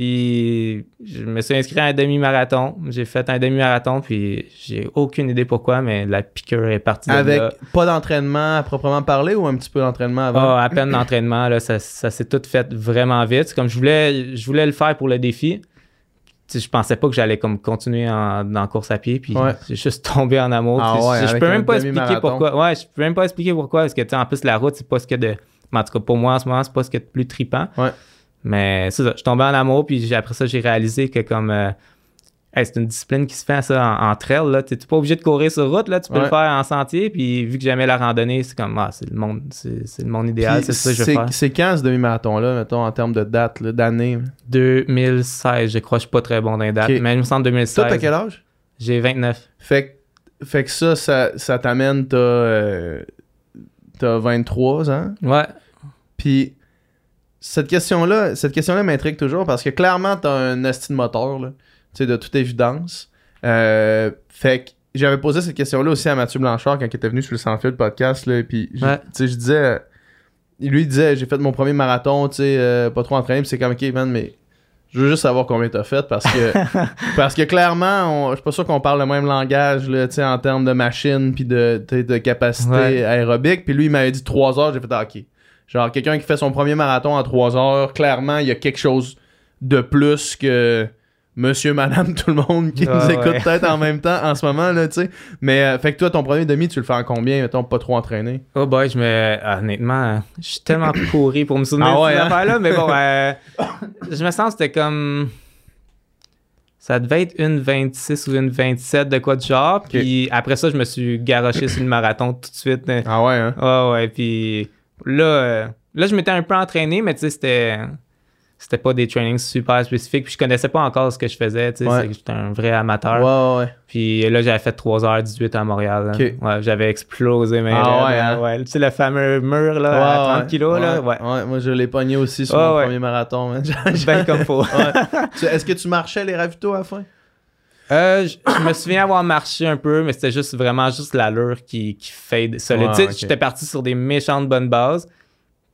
Puis je me suis inscrit à un demi-marathon. J'ai fait un demi-marathon, puis j'ai aucune idée pourquoi, mais la piqûre est partie de Avec là. pas d'entraînement à proprement parler ou un petit peu d'entraînement avant? Ah, à peine d'entraînement, là, ça, ça s'est tout fait vraiment vite. Comme je voulais, je voulais le faire pour le défi. Je pensais pas que j'allais comme continuer en, dans la course à pied, puis Ouais. j'ai juste tombé en amour. Ah ouais, je, peux même pas expliquer pourquoi. Ouais, je peux même pas expliquer pourquoi, parce que en plus la route, c'est pas ce que de. En tout cas, pour moi en ce moment, c'est pas ce qu'il y a de plus tripant. Ouais. Mais c'est ça, je suis tombé en amour, puis après ça, j'ai réalisé que comme. euh, hey, c'est une discipline qui se fait ça en, en trail. Là. T'es pas obligé de courir sur route, là. tu peux Ouais. le faire en sentier. Puis vu que j'aimais la randonnée, c'est comme ah, c'est le monde, c'est le monde idéal, c'est ça que je veux faire. C'est quand ce demi-marathon-là, mettons, en termes de date, d'année? 2016, je crois, je suis pas très bon dans les dates, mais il me semble Toi, 2016. t'as quel âge? J'ai 29. Fait, que- fait que ça, ça, ça t'amène, t'as, euh, t'as 23 ans? Ouais. Puis cette question-là, cette question-là m'intrigue toujours parce que clairement, t'as un esti de moteur, là, tu sais, de toute évidence. Euh, fait que j'avais posé cette question-là aussi à Mathieu Blanchard quand il était venu sur le Sans Fil podcast, là, puis je- Ouais. tu sais, je disais, lui il disait, j'ai fait mon premier marathon, tu sais, euh, pas trop entraîné, puis c'est comme, ok, man, mais je veux juste savoir combien t'as fait parce que parce que clairement, on- je suis pas sûr qu'on parle le même langage là, tu sais, en termes de machine puis de, de capacité Ouais. aérobique. Puis lui, il m'avait dit 3 heures, j'ai fait ah, ok. Genre quelqu'un qui fait son premier marathon en 3 heures, clairement, il y a quelque chose de plus que monsieur, madame, tout le monde qui nous écoute ouais. peut-être en même temps en ce moment, là, tu sais. Mais euh, fait que toi, ton premier demi, tu le fais en combien, mettons, pas trop entraîné? Oh boy, je me. ah, honnêtement, je suis tellement pourri pour me souvenir Ah ouais, de ces hein? affaires-là, mais bon, euh, je me sens que c'était comme. Ça devait être une 26 ou une 27 de quoi de genre. Puis après ça, je me suis garoché sur le marathon tout de suite. Ah ouais, hein? Ouais, ouais, puis. Là, euh, là, je m'étais un peu entraîné, mais tu sais, c'était c'était pas des trainings super spécifiques. Puis je connaissais pas encore ce que je faisais. Tu sais, Ouais. j'étais un vrai amateur. Ouais. Puis là, j'avais fait 3h18 à Montréal. Ok. Ouais, j'avais explosé mes Ah ouais, hein. hein? Ouais, Tu sais, le fameux mur là, à 30 kilos. Là, ouais. moi je l'ai pogné aussi sur mon premier marathon. man. Ben comme faut. Est-ce que tu marchais les ravitaux à la fin? Euh, je, je me souviens avoir marché un peu, mais c'était juste vraiment juste l'allure qui, qui fade solide. Ouais, Tu. J'étais parti sur des méchantes bonnes bases.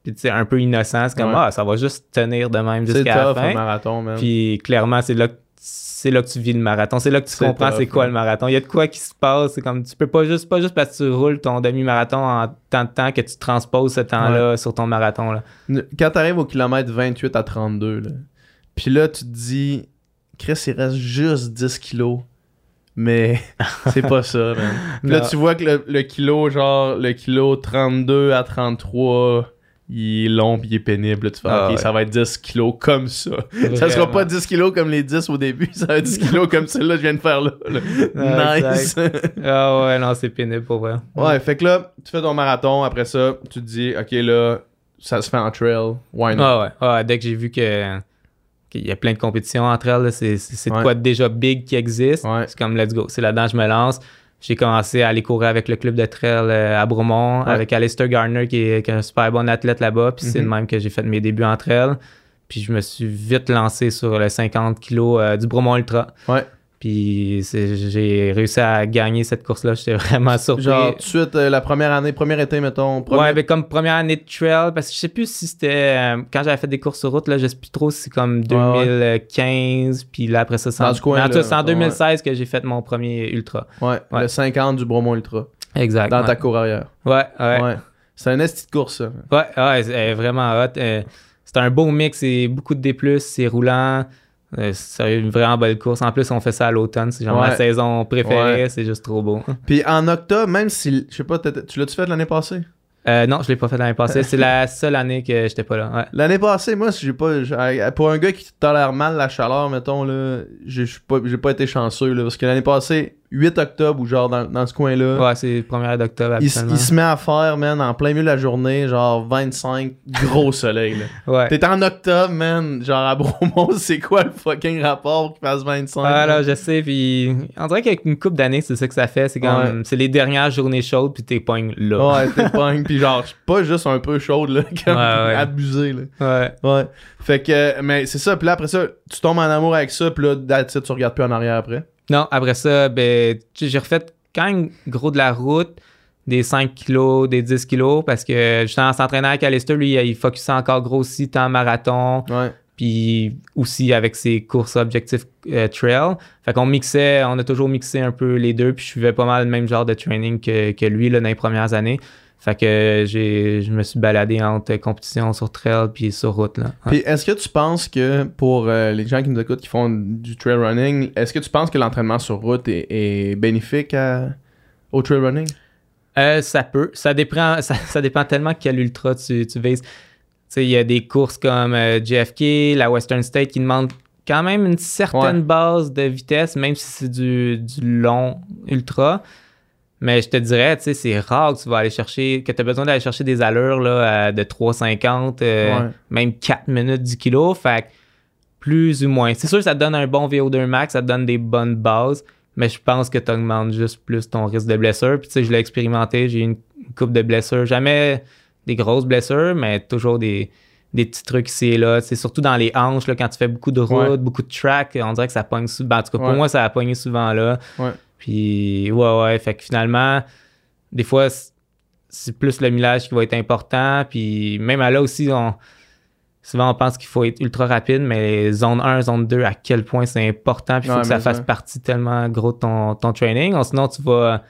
Puis tu sais, un peu innocent. C'est comme, Ouais. ah, ça va juste tenir de même C'est jusqu'à la fin. marathon, man. Puis clairement, c'est là, que- c'est là que tu vis le marathon. C'est là que tu comprends c'est quoi ouais. le marathon. Il y a de quoi qui se passe. C'est comme, tu peux pas juste, pas juste parce que tu roules ton demi-marathon en tant de temps que tu transposes ce temps-là sur ton marathon. Là. Quand t'arrives au kilomètre 28 à 32, là, puis là, tu te dis, Chris, il reste juste 10 kilos. Mais c'est pas ça, man. Puis là, tu vois que le, le kilo, genre, le kilo 32 à 33, il est long pis il est pénible. Tu fais, Ah ok, ouais. ça va être 10 kilos comme ça. Ça sera Vraiment. pas 10 kilos comme les 10 au début, ça va être 10 kilos comme celle-là que je viens de faire là. nice. Ah ouais, non, c'est pénible pour vrai. ouais, fait que là, tu fais ton marathon, après ça, tu te dis, ok, là, ça se fait en trail, why not? Ah ouais. Ah ouais, dès que j'ai vu que qu'il y a plein de compétitions entre elles, c'est c'est- de quoi déjà big qui existe. Ouais. C'est comme let's go. C'est là-dedans que je me lance. J'ai commencé à aller courir avec le club de trail euh, à Bromont, Ouais. avec Alistair Garner qui est, qui est un super bon athlète là-bas. Puis c'est Mhm. de même que j'ai fait mes débuts en trail. Puis je me suis vite lancé sur le 50 kg euh, du Bromont Ultra. Ouais. Puis j'ai réussi à gagner cette course-là. J'étais vraiment surpris. Genre, tout de suite, euh, la première année, première été, mettons. Première... Ouais, ben comme première année de trail, parce que je sais plus si c'était euh, quand j'avais fait des courses sur route, là, je sais plus trop si c'est comme Ouais, 2015, puis là après ça, c'est en, ce coin, mais en tout cas, là, c'est en mettons, 2016 que j'ai fait mon premier ultra. Ouais, Ouais. le 50 du Bromont Ultra. Exact. Dans ta cour arrière. Ouais, ouais. C'est un esti de course, ça. Ouais, ouais, c'est vraiment hot. Euh, c'est un beau mix, c'est beaucoup de D+, c'est roulant. Euh, c'est une vraiment belle course. En plus, on fait ça à l'automne. C'est genre Ouais. ma saison préférée. Ouais. C'est juste trop beau. Puis en octobre, même si, je sais pas, tu l'as-tu fait l'année passée? Euh, non, je l'ai pas fait l'année passée. C'est la seule année que j'étais pas là. Ouais. L'année passée, moi, j'ai pas. j'ai- Pour un gars qui tolère mal la chaleur, mettons, là, j'ai pas, j'ai pas été chanceux, là. Parce que l'année passée, 8 octobre, ou genre dans, dans ce coin-là, Ouais, c'est première d'octobre il, il se met à faire, man, en plein milieu de la journée, genre 25 gros soleil, là. Ouais. T'es en octobre, man, genre à Bromont, c'est quoi le fucking rapport qu'il fasse 25? Ah là? je sais, puis on dirait qu'avec une coupe d'années, c'est ça que ça fait. C'est comme, Ouais. c'est les dernières journées chaudes, puis t'es pognes là. Ouais, t'es punk, pis genre, pas juste un peu chaude, là, comme Ouais, ouais. abusé, là. Ouais. Ouais. Fait que, mais c'est ça, puis là, après ça, tu tombes en amour avec ça, puis là, tu regardes plus en arrière après. Non, après ça, ben, j'ai refait quand même gros de la route, des 5 kilos, des 10 kilos, parce que justement, en s'entraînant avec Alistair, lui, il focusait encore gros aussi temps marathon, Ouais. puis aussi avec ses courses objectifs euh, trail. Fait qu'on mixait, on a toujours mixé un peu les deux, puis je suivais pas mal le même genre de training que, que lui là, dans les premières années. Fait que j'ai, je me suis baladé entre compétition sur trail puis sur route. Là. Puis est-ce que tu penses que pour euh, les gens qui nous écoutent qui font du trail running, est-ce que tu penses que l'entraînement sur route est, est bénéfique à- au trail running? Euh, ça peut. Ça dépend, ça, ça dépend tellement quel ultra tu, tu vises. Il y a des courses comme euh, JFK, la Western State qui demandent quand même une certaine Ouais. base de vitesse, même si c'est du, du long ultra. Mais je te dirais, tu sais, c'est rare que tu vas aller chercher, que tu as besoin d'aller chercher des allures là, de 3,50, euh, Ouais. même 4 minutes du kilo. Fait que plus ou moins. C'est sûr que ça te donne un bon VO2 max, ça te donne des bonnes bases, mais je pense que tu augmentes juste plus ton risque de blessure. Puis tu sais, je l'ai expérimenté, j'ai eu une coupe de blessures. Jamais des grosses blessures, mais toujours des, des petits trucs ici et là. C'est surtout dans les hanches, là, quand tu fais beaucoup de route, Ouais. beaucoup de track, on dirait que ça pogne souvent. En tout cas, pour Ouais. moi, ça a pogné souvent là. Puis, ouais, ouais. Fait que finalement, des fois, c'est plus le millage qui va être important. Puis, même à là aussi, on, souvent, on pense qu'il faut être ultra rapide, mais zone 1, zone 2, à quel point c'est important. Puis, il faut Ouais, que ça fasse ça. partie tellement gros de ton, ton training. Ou Sinon, tu vas,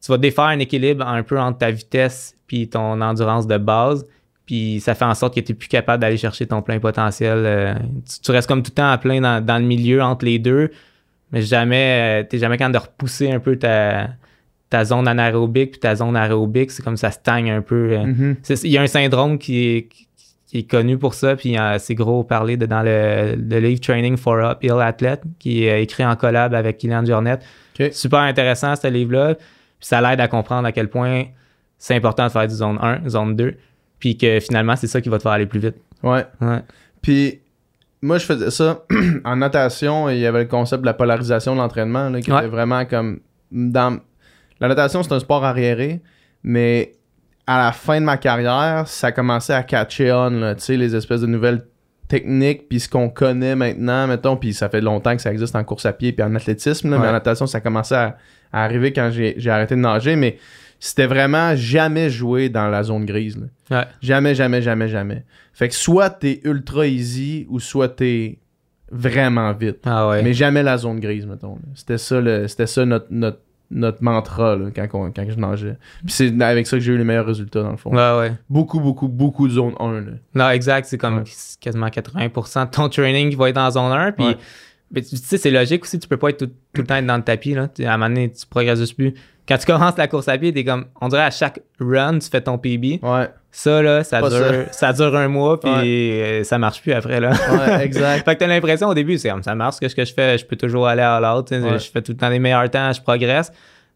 tu vas défaire un équilibre un peu entre ta vitesse puis ton endurance de base. Puis ça fait en sorte que tu n'es plus capable d'aller chercher ton plein potentiel. euh, tu, tu restes comme tout le temps à plein dans, dans le milieu entre les deux, mais jamais, tu n'es jamais capable de repousser un peu ta, ta zone anaérobique puis ta zone aérobique. C'est comme ça stagne un peu. euh. Mhm. C'est- Il y a un syndrome qui est, qui est connu pour ça, puis euh, c'est gros parlé de- dans le, le livre Training for Uphill Athlete, qui est écrit en collab avec Kylian Jornet. Super intéressant, ce livre-là. Puis ça l'aide à comprendre à quel point c'est important de faire du zone 1, zone 2. puis que finalement, c'est ça qui va te faire aller plus vite. Ouais. Ouais. Puis moi, je faisais ça en natation. Il y avait le concept de la polarisation de l'entraînement qui Ouais. était vraiment comme. Dans... La natation, c'est un sport arriéré, mais à la fin de ma carrière, ça commençait à catcher on, tu sais, les espèces de nouvelles techniques, puis ce qu'on connaît maintenant, mettons, puis ça fait longtemps que ça existe en course à pied puis en athlétisme, là, mais en natation, ça commençait à, à arriver quand j'ai j'ai arrêté de nager, mais c'était vraiment jamais joué dans la zone grise. là. Ouais. Jamais, jamais, jamais, jamais. Fait que soit t'es ultra easy ou soit t'es vraiment vite. Ah ouais. Mais jamais la zone grise, mettons. C'était ça, le- c'était ça notre, notre, notre mantra là, quand, on- quand je nageais. Puis c'est avec ça que j'ai eu les meilleurs résultats, dans le fond. Ouais, ouais. Beaucoup, beaucoup, beaucoup de zone 1. Là. Non, exact. C'est comme quasiment 80% de ton training qui va être en zone 1. Puis, mais tu sais, c'est logique aussi. Tu peux pas être tout, tout le temps être dans le tapis. Là. À un moment donné, tu progresses plus. Quand tu commences la course à pied, t'es comme, on dirait à chaque run, tu fais ton PB. Ouais, Ça, là, ça Pas dure, ça. dure un mois, puis Ouais. euh, ça marche plus après, là. ouais, exact. fait que t'as l'impression au début, c'est comme ça marche, ce que je fais, je peux toujours aller à l'autre. Ouais. Je fais tout le temps les meilleurs temps, je progresse,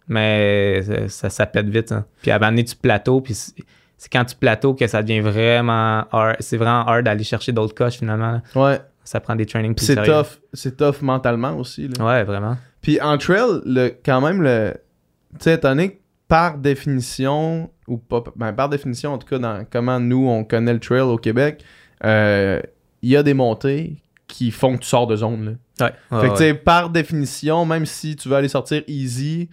mais ça, ça, pète vite. hein. Puis à un moment donné, tu plateaux, puis c'est quand tu plateaux que ça devient vraiment hard. C'est vraiment hard d'aller chercher d'autres coches finalement. là. Ouais. Ça prend des trainings plus C'est tough. C'est tough mentalement aussi. Là. Ouais, vraiment. Puis en trail, le, quand même, le. Tu sais, étant donné que par définition, ou pas. Ben, par définition, en tout cas, dans comment nous, on connaît le trail au Québec, euh, il y a des montées qui font que tu sors de zone. Là. Ouais. fait que, tu sais, par définition, même si tu veux aller sortir easy,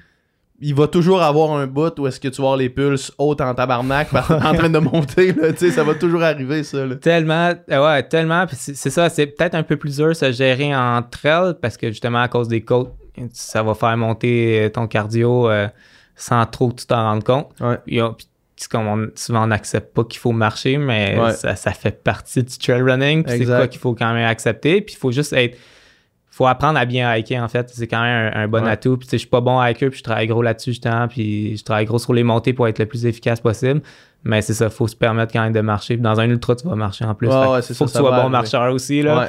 il va toujours avoir un bout où est-ce que tu vas avoir les pulses hautes en tabarnak en train de monter. Là, ça va toujours arriver, ça. Là. Tellement, euh, ouais, tellement. C'est ça, c'est peut-être un peu plus dur se gérer en trail parce que justement, à cause des côtes, ça va faire monter ton cardio euh, sans trop que tu t'en rendre compte. Ouais. On- comme on- souvent on n'accepte pas qu'il faut marcher, mais Ouais. ça, ça fait partie du trail running. C'est quoi qu'il faut quand même accepter. Puis il faut juste être. faut apprendre à bien hiker en fait. C'est quand même un, un bon Ouais. atout. Puis je suis pas bon hiker, puis je travaille gros là-dessus justement. Puis je travaille gros sur les montées pour être le plus efficace possible. Mais c'est ça, faut se permettre quand même de marcher. Puis dans un ultra, tu vas marcher en plus. Ouais, c'est faut ça, que tu sois bon marcheur aussi. Là.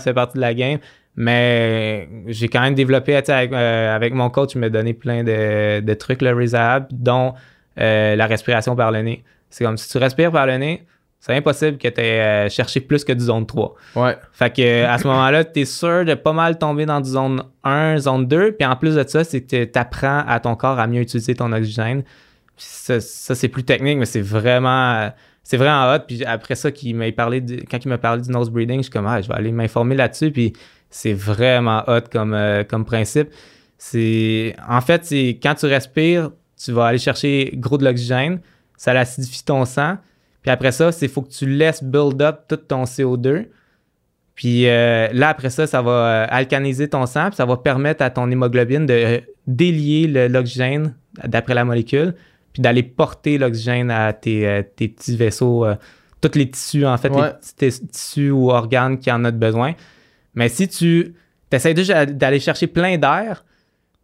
C'est partie de la game. Mais j'ai quand même développé, avec, euh, avec mon coach, il m'a donné plein de, de trucs, le rehab, dont euh, la respiration par le nez. C'est comme si tu respires par le nez, c'est impossible que tu aies cherché plus que du zone 3. Ouais. Fait que euh, à ce moment-là, tu es sûr de pas mal tomber dans du zone 1, zone 2. Puis en plus de ça, c'est que tu apprends à ton corps à mieux utiliser ton oxygène. Puis ça, ça, c'est plus technique, mais c'est vraiment c'est vraiment hot. Puis après ça, parlé de- quand il m'a parlé du nose breathing, je suis comme, ah, je vais aller m'informer là-dessus. Puis c'est vraiment hot comme, euh, comme principe. C'est En fait, c'est quand tu respires, tu vas aller chercher gros de l'oxygène, ça l'acidifie ton sang. Puis après ça, c'est faut que tu laisses build up tout ton CO2. Puis euh, là, après ça, ça va euh, alcaniser ton sang, puis ça va permettre à ton hémoglobine de délier le- l'oxygène d'après la molécule, puis d'aller porter l'oxygène à tes, tes petits vaisseaux, euh, tous les tissus, en fait, Ouais. les petits tis- tissus ou organes qui en ont besoin. Mais si tu essaies déjà d'aller chercher plein d'air,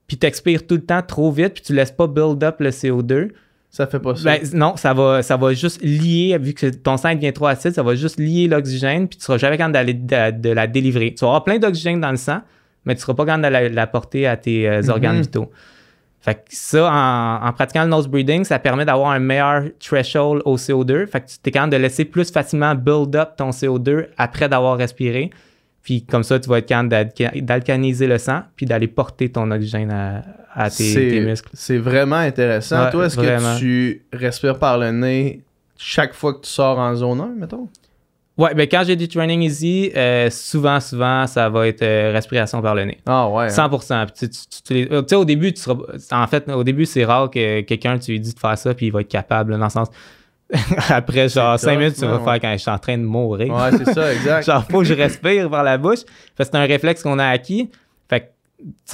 puis t'expires tout le temps trop vite, puis tu laisses pas build up le CO2, Ça fait pas ça. ben, non, ça va, ça va juste lier, vu que ton sang devient trop acide, ça va juste lier l'oxygène, puis tu seras jamais capable d'aller de, de la délivrer. Tu vas avoir plein d'oxygène dans le sang, mais tu seras pas capable de la, la porter à tes euh, organes Mhm. vitaux. Fait que ça, en, en pratiquant le nose breathing, ça permet d'avoir un meilleur threshold au CO2. Fait que tu es capable de laisser plus facilement build up ton CO2 après d'avoir respiré. Puis comme ça, tu vas être capable d'alca- d'alcaniser le sang, puis d'aller porter ton oxygène à, à tes, muscles. C'est vraiment intéressant. Ouais, Toi, est-ce que tu respires par le nez chaque fois que tu sors en zone 1, mettons? Ouais, ben quand j'ai du training easy, euh, souvent, souvent, ça va être euh, respiration par le nez. Ah ouais. hein. 100%. Puis tu, tu- tu- tu les- tu sais, au début, tu seras, en fait, au début, c'est rare que quelqu'un, tu lui dis de faire ça, puis il va être capable, là, dans le sens. Après, genre, C'est 5 tough, minutes, tu vas ouais, faire quand je suis en train de mourir. Ouais, c'est ça, exact. genre, faut que je respire par la bouche. Fait c'est un réflexe qu'on a acquis. Fait que,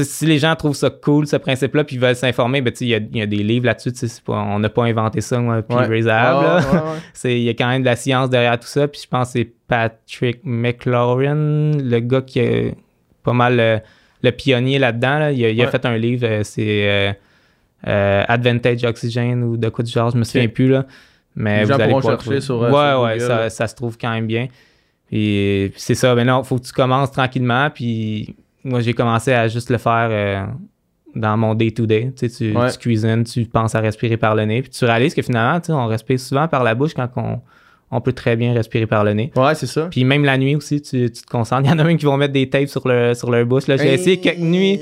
si les gens trouvent ça cool, ce principe-là, puis ils veulent s'informer, ben, il y a, il y a des livres là-dessus, on n'a pas inventé ça, moi, puis. C'est- Il y a quand même de la science derrière tout ça. Puis je pense que c'est Patrick McLaurin, le gars qui est pas mal le, le pionnier là-dedans. là. Il, a, il a Ouais. fait un livre, euh, c'est euh, euh, Advantage Oxygen ou de quoi du genre, je me souviens plus. Là. Mais Les vous allez pourront pouvoir chercher trouver. sur, euh, ouais, sur ouais, Google. ça, ça se trouve quand même bien. Puis, puis c'est ça. Maintenant, il faut que tu commences tranquillement. Puis moi, j'ai commencé à juste le faire. euh, dans mon day-to-day. Tu, sais, tu, Ouais. tu cuisines, tu penses à respirer par le nez, puis tu réalises que finalement, tu sais, on respire souvent par la bouche quand on, on peut très bien respirer par le nez. Ouais, c'est ça. Puis même la nuit aussi, tu, tu te concentres. Il y en a même qui vont mettre des tapes sur, le, sur leur bouche. Là, j'ai essayé quelques nuits,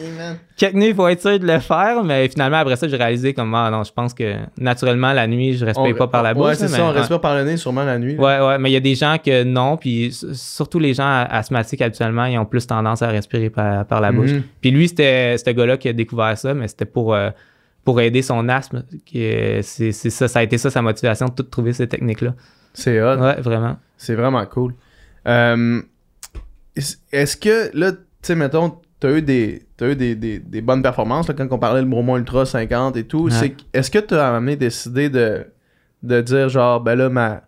quelques nuits pour être sûr de le faire, mais finalement, après ça, j'ai réalisé comme, ah non, je pense que naturellement, la nuit, je respire On- pas par la bouche. Ouais, c'est ça, on respire par le nez sûrement la nuit. là. Ouais, ouais, mais il y a des gens que non, puis surtout les gens asthmatiques habituellement, ils ont plus tendance à respirer par, par la bouche. Mhm. Puis lui, c'était ce gars-là qui a découvert ça, mais c'était pour, euh, pour aider son asthme. c'est ça, ça a été ça sa motivation de tout trouver ces techniques-là. C'est hot. Ouais, vraiment. C'est vraiment cool. Euh, est- Est-ce que, là, tu sais, mettons, t'as eu des, t'as eu des, des, des bonnes performances là, quand on parlait le Bromont Ultra 50 et tout. Ouais. Est-ce que t'as amené décidé de, de dire genre, ben là, ma,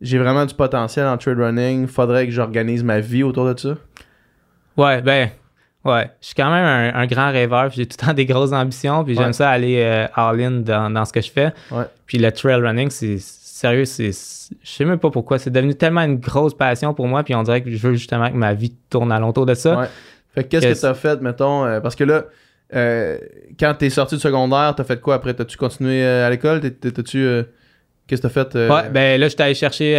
j'ai vraiment du potentiel en trail running, faudrait que j'organise ma vie autour de ça? Ouais, ben, ouais. Je suis quand même un, un grand rêveur, j'ai tout le temps des grosses ambitions, puis Ouais. j'aime ça aller euh, all-in dans, dans ce que je fais. Ouais. Puis le trail running, c'est sérieux, c'est. Je sais même pas pourquoi. C'est devenu tellement une grosse passion pour moi, puis on dirait que je veux justement que ma vie tourne alentour de ça. Ouais. Fait que qu'est-ce Qu'est-ce- que t'as fait, mettons, euh, parce que là, euh, quand t'es sorti du secondaire, t'as fait quoi après? T'as-tu continué euh, à l'école? T'as-tu... euh, qu'est-ce que t'as fait? Ouais, ben là, j'étais allé chercher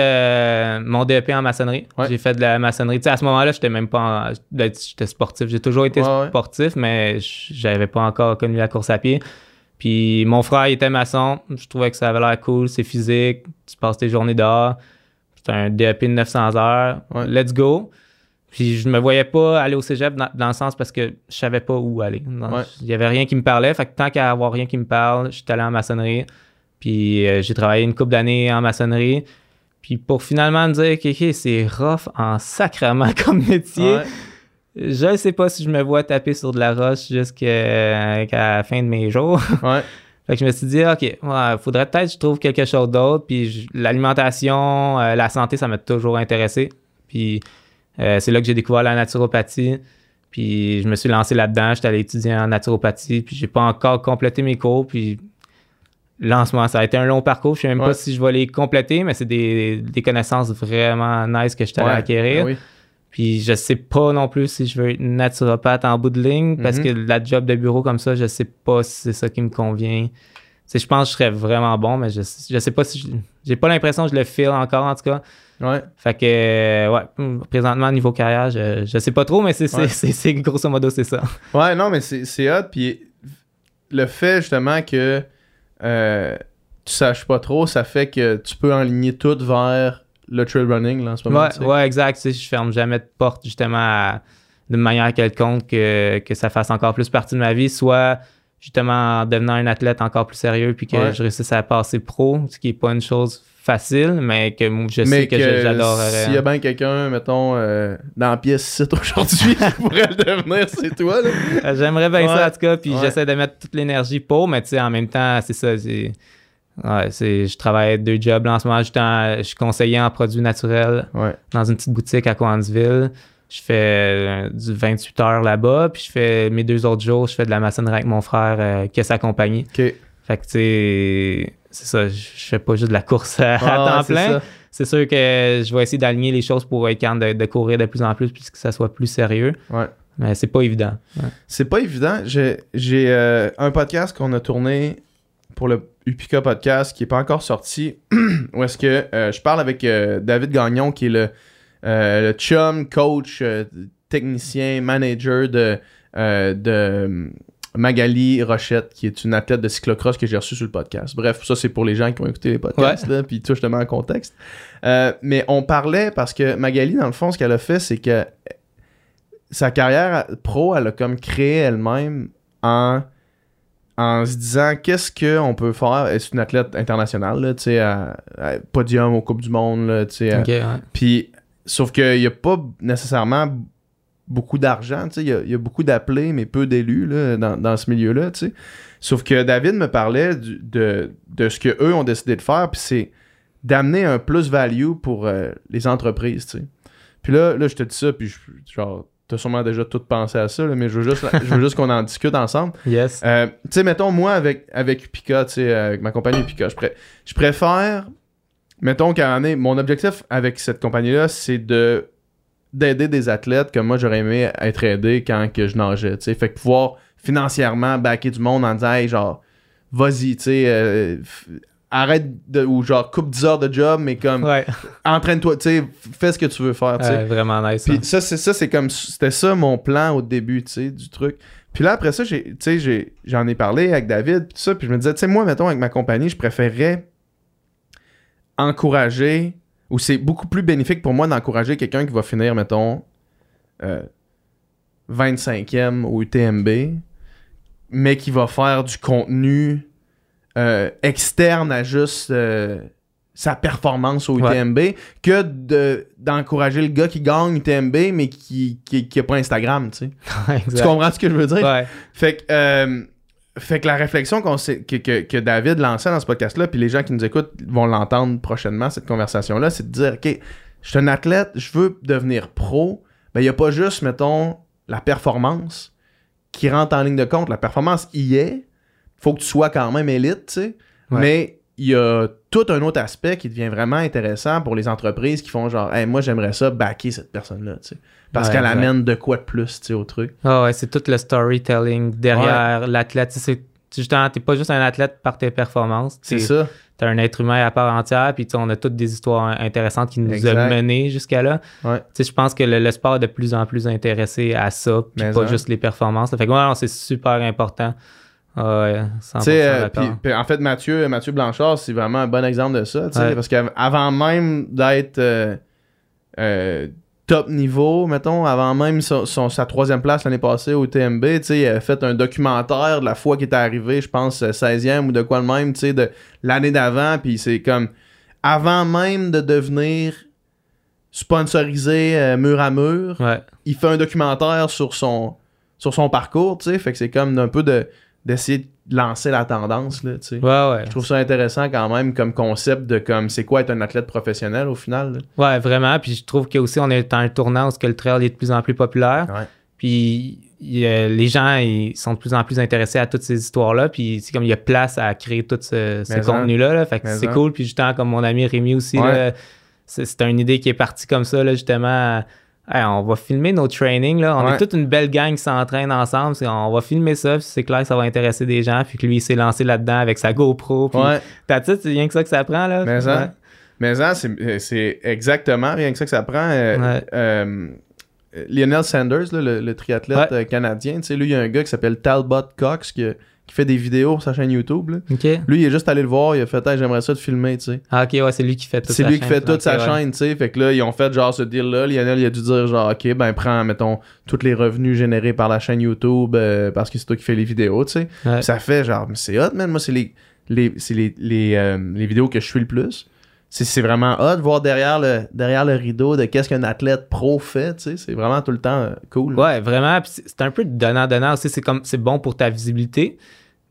mon DEP en maçonnerie. Ouais. J'ai fait de la maçonnerie. Tu sais, à ce moment-là, j'étais même pas. en- J'étais sportif. J'ai toujours été sportif, mais j'avais pas encore connu la course à pied. Puis mon frère, il était maçon. Je trouvais que ça avait l'air cool. C'est physique. Tu passes tes journées dehors. C'est un DEP de 900 heures. Ouais. Let's go. Puis je me voyais pas aller au cégep dans, dans le sens parce que je savais pas où aller. Non, Ouais. Il y avait rien qui me parlait. Fait que tant qu'à avoir rien qui me parle, j'étais allé en maçonnerie. Puis euh, j'ai travaillé une couple d'années en maçonnerie. Puis pour finalement me dire que ok, c'est rough en sacrement comme métier, ouais. Je ne sais pas si je me vois taper sur de la roche jusqu'à la fin de mes jours. Ouais. fait que je me suis dit, OK, ouais, faudrait peut-être que je trouve quelque chose d'autre. Puis je- l'alimentation, euh, la santé, ça m'a toujours intéressé. Puis euh, c'est là que j'ai découvert la naturopathie. Puis je me suis lancé là-dedans. J'étais allé étudier en naturopathie. Puis j'ai pas encore complété mes cours. Puis là, en ce moment, ça a été un long parcours. Je sais même Ouais. pas si je vais les compléter, mais c'est des, des connaissances vraiment nice que j'étais allé Ouais. acquérir. Ben oui. Puis je sais pas non plus si je veux être naturopathe en bout de ligne parce Mhm. que la job de bureau comme ça, je sais pas si c'est ça qui me convient. Je pense que je serais vraiment bon, mais je, je sais pas si je- j'ai pas l'impression que je le feel encore en tout cas. Ouais. Fait que euh, ouais, présentement niveau carrière, je, je sais pas trop, mais c'est Ouais. grosso modo c'est ça. Ouais, non, mais c'est hot. Puis le fait justement que euh, tu saches pas trop, ça fait que tu peux enligner tout vers le trail running là, en ce moment. Ouais, tu sais. ouais, exact. Tu sais, je ferme jamais de porte justement à- d'une manière quelconque que, que ça fasse encore plus partie de ma vie, soit justement en devenant un athlète encore plus sérieux puis que Ouais. je réussisse à passer pro, ce qui est pas une chose facile, mais que je mais sais que, je- j'adorerais. S'il y a bien quelqu'un, mettons, euh, dans la pièce site aujourd'hui qui pourrait le devenir, c'est toi. Là. J'aimerais bien Ouais. ça en tout cas, puis Ouais. j'essaie de mettre toute l'énergie pour, mais tu sais, en même temps, c'est ça. Ouais, c'est, je travaille deux jobs là, en ce moment. Je suis en- je suis conseiller en produits naturels Ouais. dans une petite boutique à Coansville. Je fais euh, du 28 heures là-bas, puis je fais mes deux autres jours, je fais de la maçonnerie avec mon frère euh, qui a sa compagnie. Fait que tu sais, c'est ça, je je fais pas juste de la course à, Ah, temps ouais, plein. C'est sûr que je vais essayer d'aligner les choses pour être capable de, de courir de plus en plus, puis que ça soit plus sérieux. Ouais. Mais c'est pas évident. Ouais. C'est pas évident. J'ai j'ai, euh, un podcast qu'on a tourné pour le Upica podcast qui est pas encore sorti. où est-ce que euh, je parle avec euh, David Gagnon qui est le, euh, le chum, coach, technicien, manager de, de Magali Rochette, qui est une athlète de cyclocross que j'ai reçue sur le podcast. Bref, ça c'est pour les gens qui ont écouté les podcasts, là, puis tout justement en contexte. Mais on parlait parce que Magali, dans le fond, ce qu'elle a fait, c'est que sa carrière pro, elle a comme créé elle-même en, en se disant qu'est-ce qu'on peut faire? C'est une athlète internationale, là, à- à podium aux Coupes du Monde, là, à- ouais. Puis, sauf qu'il n'y a pas nécessairement beaucoup d'argent. Il y a- il y, a beaucoup d'appelés, mais peu d'élus, dans, dans ce milieu-là. Sauf que David me parlait du- de, de ce qu'eux ont décidé de faire, puis c'est d'amener un plus-value pour euh, les entreprises. Puis là, là, je te dis ça, puis je, genre, t'as sûrement déjà tout pensé à ça, là, mais je veux juste, je veux juste qu'on en discute ensemble. Yes. Euh, tu sais, mettons, moi, avec, avec Upica, tu sais, avec ma compagnie Upica, je, pré- je préfère, mettons qu'à un mon objectif avec cette compagnie-là, c'est de d'aider des athlètes comme moi, j'aurais aimé être aidé quand que je nageais, tu sais. Fait que pouvoir financièrement backer du monde en disant, hey, genre, vas-y, tu sais, euh, arrête de, ou genre, coupe 10 heures de job, mais comme, Ouais, entraîne-toi, tu sais, fais ce que tu veux faire, tu sais. Ouais, vraiment nice. Puis hein. ça, c'est ça, c'est comme c'était ça mon plan au début, tu sais, du truc. Puis là après ça, j'ai, tu sais, j'ai- j'en ai parlé avec David, puis tout ça, puis je me disais, tu sais, moi, mettons, avec ma compagnie, je préférerais encourager, ou c'est beaucoup plus bénéfique pour moi d'encourager quelqu'un qui va finir, mettons, euh, 25e au UTMB, mais qui va faire du contenu euh, externe à juste euh, sa performance au Ouais. UTMB que de, d'encourager le gars qui gagne UTMB mais qui, qui, qui a pas Instagram, tu sais. Tu Exact. comprends ce que je veux dire? Ouais, Fait que, euh, fait que la réflexion qu'on s'est- que, que, que David lançait dans ce podcast-là, puis les gens qui nous écoutent vont l'entendre prochainement, cette conversation-là, c'est de dire, OK, je suis un athlète, je veux devenir pro, mais il n'y a pas juste, mettons, la performance qui rentre en ligne de compte. La performance y est, faut que tu sois quand même élite, tu sais, Ouais. mais il y a tout un autre aspect qui devient vraiment intéressant pour les entreprises qui font genre, hey, moi j'aimerais ça backer cette personne-là, tu sais, parce Ouais, qu'elle amène de quoi de plus, tu sais, au truc. Ah ouais, c'est tout le storytelling derrière l'athlète. C'est- Justement, t'es pas juste un athlète par tes performances. C'est ça. T'es un être humain à part entière, puis on a toutes des histoires intéressantes qui nous Exact. ont menés jusqu'à là. Ouais. Tu sais, je pense que le, le sport est de plus en plus intéressé à ça, puis pas hein. juste les performances. Fait que ouais, c'est super important. Ah ouais, 100% Tu sais, euh, en fait, Mathieu, Mathieu Blanchard, c'est vraiment un bon exemple de ça, Ouais. parce qu'avant même d'être euh, euh, top niveau, mettons, avant même son, son- sa troisième place l'année passée au TMB, il a fait un documentaire de la fois qu'il était arrivé, je pense, euh, 16e ou de quoi de même, tu sais, de l'année d'avant, puis c'est comme, avant même de devenir sponsorisé euh, mur à mur, Ouais, il fait un documentaire sur son sur son parcours, tu sais, fait que c'est comme un peu de d'essayer de lancer la tendance là, ouais, ouais. Je trouve ça intéressant quand même comme concept de comme c'est quoi être un athlète professionnel au final. là. Ouais, vraiment. Puis je trouve que aussi on est dans un tournant où que le trail est de plus en plus populaire. Ouais. Puis il les gens ils sont de plus en plus intéressés à toutes ces histoires-là. Puis c'est comme il y a place à créer tout ce, contenu-là. là. Fait que c'est cool. Puis justement, comme mon ami Rémi aussi, c'est une idée qui est partie comme ça, là, justement. Hey, on va filmer nos trainings. Là. On Ouais. est toute une belle gang qui s'entraîne ensemble. On va filmer ça. C'est clair que ça va intéresser des gens. Puis que lui, il s'est lancé là-dedans avec sa GoPro. Puis Ouais. t'as c'est rien que ça que ça prend. Là. Mais ça, mais ça, c'est exactement rien que ça que ça prend. Euh, Ouais. euh, Lionel Sanders, là, le, le triathlète canadien, tu sais, lui, il y a un gars qui s'appelle Talbot Cox qui, qui fait des vidéos sur sa chaîne YouTube. là. Lui, il est juste allé le voir, il a fait Hey, j'aimerais ça te filmer, tu sais. Ah, OK, ouais, c'est lui qui fait toute C'est lui qui fait toute sa ouais. chaîne, tu sais. Fait que là, ils ont fait genre ce deal-là. Lionel, il a dû dire genre, OK, ben prends, mettons, tous les revenus générés par la chaîne YouTube euh, parce que c'est toi qui fais les vidéos, tu sais. Ouais. Ça fait genre, mais c'est hot, man. Moi, c'est les, les, les, les, euh, les vidéos que je suis le plus. C'est, vraiment hot de voir derrière le, derrière le rideau de qu'est-ce qu'un athlète pro fait, tu sais. C'est vraiment tout le temps euh, cool. Ouais, vraiment. C'est c'est un peu donnant-donnant aussi. C'est comme c'est bon pour ta visibilité,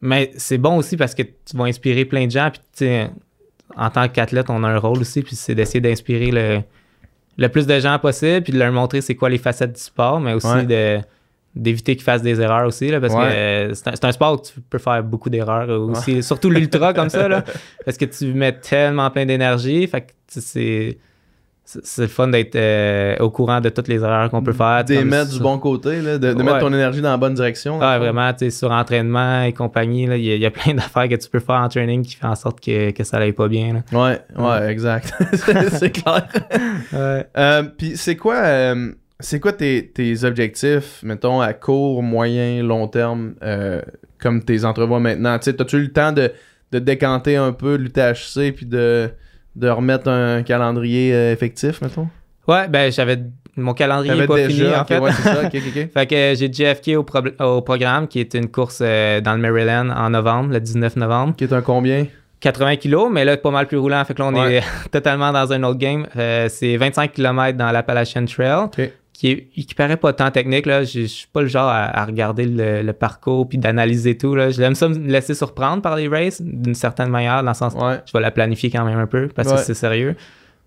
mais c'est bon aussi parce que tu vas inspirer plein de gens. Puis tu sais, en tant qu'athlète, on a un rôle aussi, puis c'est d'essayer d'inspirer le, le plus de gens possible, puis de leur montrer c'est quoi les facettes du sport, mais aussi Ouais. de d'éviter qu'ils fassent des erreurs aussi là, parce Ouais. que euh, c'est un, c'est un sport où tu peux faire beaucoup d'erreurs aussi surtout l'ultra comme ça là parce que tu mets tellement plein d'énergie fait que c'est c'est le fun d'être euh, au courant de toutes les erreurs qu'on peut faire comme mettre du bon côté, là, de, de Ouais. mettre ton énergie dans la bonne direction. Ouais, vraiment, tu sais, sur entraînement et compagnie, là, il y, a- il y a plein d'affaires que tu peux faire en training qui fait en sorte que, que ça n'aille pas bien. Là. Ouais, ouais, exact. c'est, c'est clair. Euh, Puis c'est quoi, c'est quoi tes, tes objectifs, mettons, à court, moyen, long terme, euh, comme tes entrevois maintenant? Tu sais, T'as-tu eu le temps de, de décanter un peu l'UTHC puis de, de remettre un calendrier euh, effectif, mettons? Ouais, ben j'avais mon calendrier est T'avais pas déjà, fini en fait. ouais, c'est ça, ok, ok, ok. fait que j'ai JFK au, pro- au programme qui est une course euh, dans le Maryland en novembre, le 19 novembre. Qui est un combien? 80 kilos, mais là pas mal plus roulant. Fait que là on Ouais. est totalement dans un autre game. Euh, c'est 25 km dans l'Appalachian Trail. Qui, est, qui paraît pas tant technique. Là. Je je suis pas le genre à, à regarder le, le parcours puis d'analyser tout. Là. J'aime ça me laisser surprendre par les races d'une certaine manière, dans le sens Ouais. je vais la planifier quand même un peu parce Ouais. que c'est sérieux.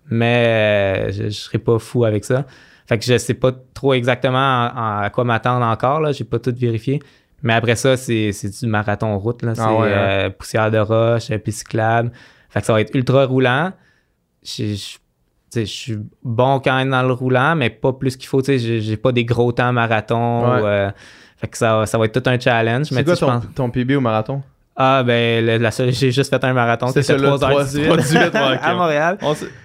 Mais euh, je, je serai pas fou avec ça. Fait que je sais pas trop exactement en- en- à quoi m'attendre encore. Là. J'ai pas tout vérifié. Mais après ça, c'est c'est du marathon route. Là. C'est Ah ouais, hein. euh, poussière de roche, euh, piste cyclable. Fait que ça va être ultra roulant. Je- je suis bon quand même dans le roulant, mais pas plus qu'il faut. Tu sais, j'ai- pas des gros temps marathon. Ouais. ou, euh, Fait que ça, ça va être tout un challenge. C'est quoi ton, ton PB au marathon? Ah, ben, la, la j'ai juste fait un marathon. C'était 3h18 à Montréal.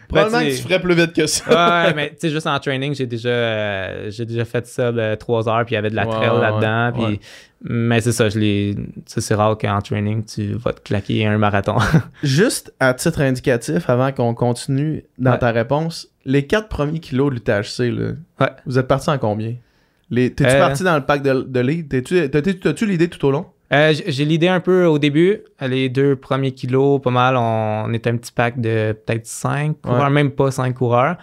Probablement que tu ferais plus vite que ça. ouais, mais tu sais, juste en training, j'ai déjà, euh, j'ai déjà fait ça de 3 heures, puis il y avait de la trail là-dedans. Puis, Mais c'est ça, je l'ai. C'est rare qu'en training, tu vas te claquer un marathon. juste à titre indicatif, avant qu'on continue dans ta réponse, les 4 premiers kilos de l'UTHC, là, vous êtes parti en combien? T'es-tu euh... parti dans le pack de, de lead? T'as-tu l'idée tout au long? Euh, j'ai l'idée un peu au début. Les deux premiers kilos, pas mal. On, était un petit pack de peut-être 5 coureurs, même pas 5 coureurs.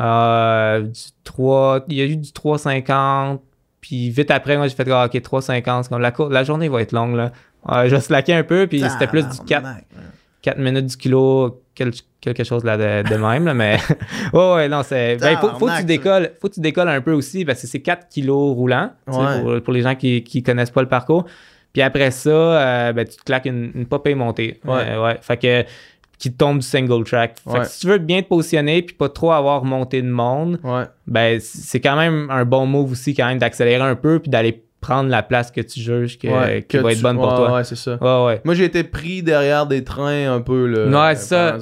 Euh, du 3, il y a eu du 3,50. Puis vite après, moi, j'ai fait ah, OK, 3,50. Comme la, la journée va être longue. Là. Euh, je un peu. Puis c'était plus du 4, 4 minutes du kilo, quelque chose là de, même. Là, mais oh, ouais, non, c'est. Ben, faut, faut, que tu décolles, faut que tu décolles un peu aussi parce que c'est 4 kilos roulants pour, pour, les gens qui ne connaissent pas le parcours. Puis après ça, euh, ben, tu te claques une, une popée montée. Ouais. Euh, ouais. Fait que qui tombe du single track. Fait que si tu veux bien te positionner puis pas trop avoir monté de monde, ben c'est quand même un bon move aussi quand même d'accélérer un peu puis d'aller prendre la place que tu juges que, qui va être bonne pour toi. Ouais, c'est ça. Moi, j'ai été pris derrière des trains un peu. Là, ouais, ça.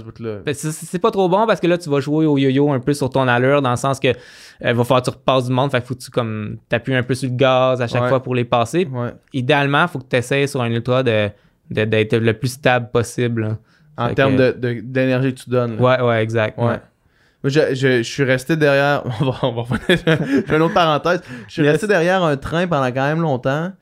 Ben, c'est pas trop bon parce que là, tu vas jouer au yo-yo un peu sur ton allure dans le sens que euh, va falloir que tu repasses du monde. Fait que faut que tu comme t'appuies un peu sur le gaz à chaque fois pour les passer. Idéalement, il faut que tu essaies sur un ultra de, d'être le plus stable possible. En termes de, d'énergie que tu donnes. Ouais, ouais, exact. Ouais. Moi, je, je, suis resté derrière. On va, on va faire une autre parenthèse. Je suis resté derrière un train pendant quand même longtemps.